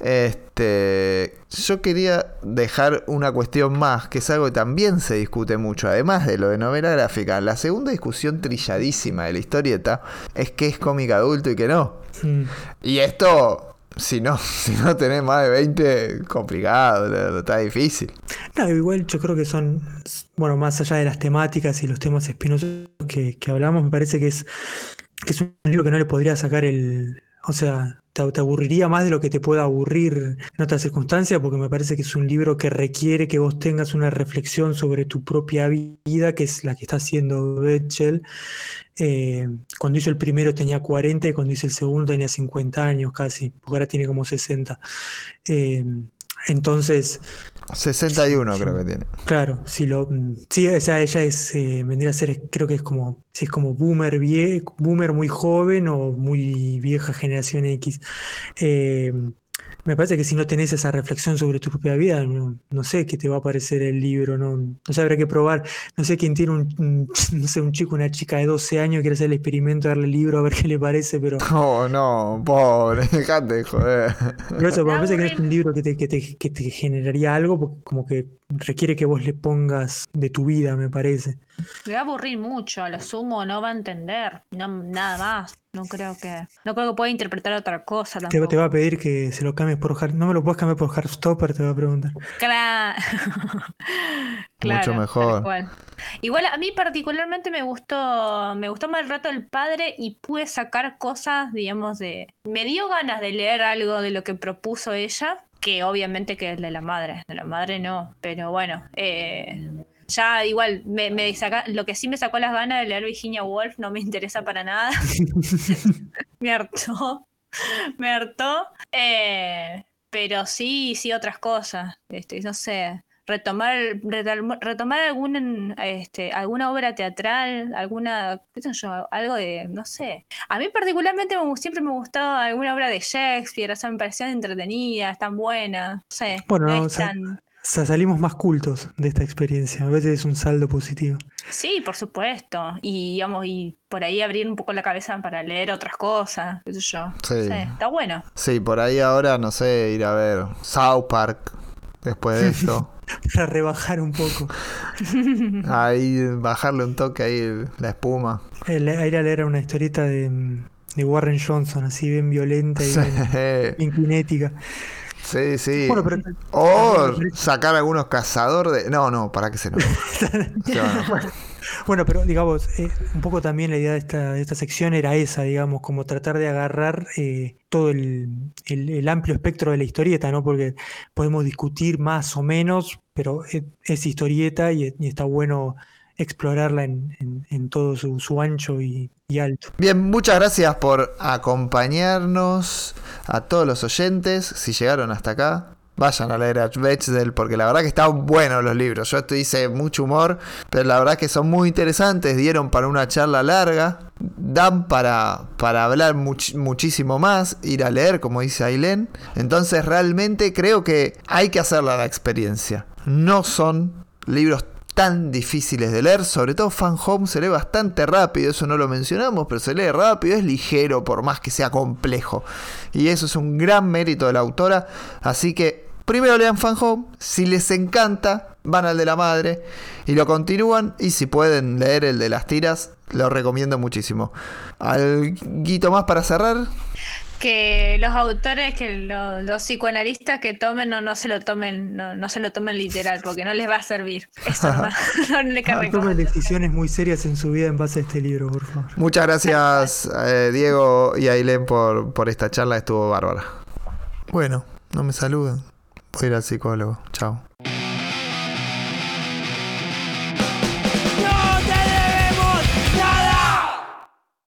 Este, yo quería dejar una cuestión más, que es algo que también se discute mucho, además de lo de novela gráfica. La segunda discusión trilladísima de la historieta es que es cómic adulto y que no. Y esto, si no, *laughs* si no tenés más de 20, complicado, está difícil. No, igual yo creo que son, bueno, más allá de las temáticas y los temas espinosos que, que hablamos, me parece que es que es un libro que no le podría sacar el. O sea, te, aburriría más de lo que te pueda aburrir en otras circunstancias, porque me parece que es un libro que requiere que vos tengas una reflexión sobre tu propia vida, que es la que está haciendo Betchel. Eh, cuando hizo el primero tenía 40 y cuando hizo el segundo tenía 50 años casi, porque ahora tiene como 60. Eh, entonces, 61 creo que tiene. Claro, si lo, sí, o sea, ella es, eh, vendría a ser, creo que es como, si es como boomer, vie, boomer muy joven o muy vieja generación X. Eh, me parece que si no tenés esa reflexión sobre tu propia vida, no, sé qué te va a parecer el libro, no, no sé, habrá que probar. No sé quién tiene un, *laughs* no sé, un chico, una chica de 12 años, quiere hacer el experimento, darle el libro a ver qué le parece, pero. No, *laughs* no, pobre, *laughs* dejate joder. Pero eso, me parece que es un libro que te, que te, que te generaría algo, porque como que requiere que vos le pongas de tu vida, me parece. Me va a aburrir mucho, a lo sumo no va a entender, no, nada más. No creo que no creo que pueda interpretar otra cosa. Te, te, va a pedir que se lo cambies por Hard, no me lo puedes cambiar por Hardstopper, te va a preguntar. *laughs* Claro. Mucho mejor. Igual a mí particularmente me gustó, me gustó más el rato del padre y pude sacar cosas, digamos, de. Me dio ganas de leer algo de lo que propuso ella, que obviamente que es de la madre. De la madre no, pero bueno. Eh, ya igual, me, me saca, lo que sí me sacó las ganas de leer Virginia Woolf no me interesa para nada. *laughs* me hartó. Me hartó. Eh, pero sí, sí otras cosas. Este, no sé. Retomar, retomar algún, este, alguna obra teatral, alguna, qué sé yo, algo de, no sé. A mí particularmente me, siempre me gustó alguna obra de Shakespeare, o sea, me parecían entretenidas, tan buenas, no sé. Bueno, no, salimos más cultos de esta experiencia. A veces es un saldo positivo. Sí, por supuesto. Y digamos, y por ahí abrir un poco la cabeza para leer otras cosas, qué sé yo. Sí. está bueno. Sí, por ahí ahora, no sé, ir a ver South Park después de *laughs* esto. *laughs* para rebajar un poco. *laughs* ahí, bajarle un toque ahí la espuma. ir a leer una historieta de, Warren Johnson, así bien violenta y bien, bien cinética. Sí, sí. O sacar algunos cazadores de. No, no, para que se *laughs* no. Bueno, pero digamos, eh, un poco también la idea de esta, de esta sección era esa, digamos, como tratar de agarrar eh, todo el, amplio espectro de la historieta, ¿no? Porque podemos discutir más o menos, pero es, historieta y, está bueno explorarla en, todo su, ancho y, alto. Bien, muchas gracias por acompañarnos a todos los oyentes. Si llegaron hasta acá, vayan a leer a Bechdel porque la verdad que están buenos los libros. Yo esto hice mucho humor, pero la verdad que son muy interesantes. Dieron para una charla larga, dan para, para hablar muchísimo más, ir a leer, como dice Ailén. Entonces, realmente creo que hay que hacerla la experiencia. No son libros tan difíciles de leer, sobre todo Fan Home se lee bastante rápido, eso no lo mencionamos, pero se lee rápido, es ligero por más que sea complejo. Y eso es un gran mérito de la autora, así que primero lean Fan Home, si les encanta, van al de la madre y lo continúan y si pueden leer el de las tiras, lo recomiendo muchísimo. ¿Algo más para cerrar? que los autores, que los psicoanalistas que tomen no, no se lo tomen, no, se lo tomen literal, porque no les va a servir. Eso *laughs* *laughs* no, no le no, tomen decisiones muy serias en su vida en base a este libro, por favor. Muchas gracias, eh, Diego y Ailén, por, por esta charla, estuvo bárbara. Bueno, no me saluden. Voy a ir al psicólogo. Chao.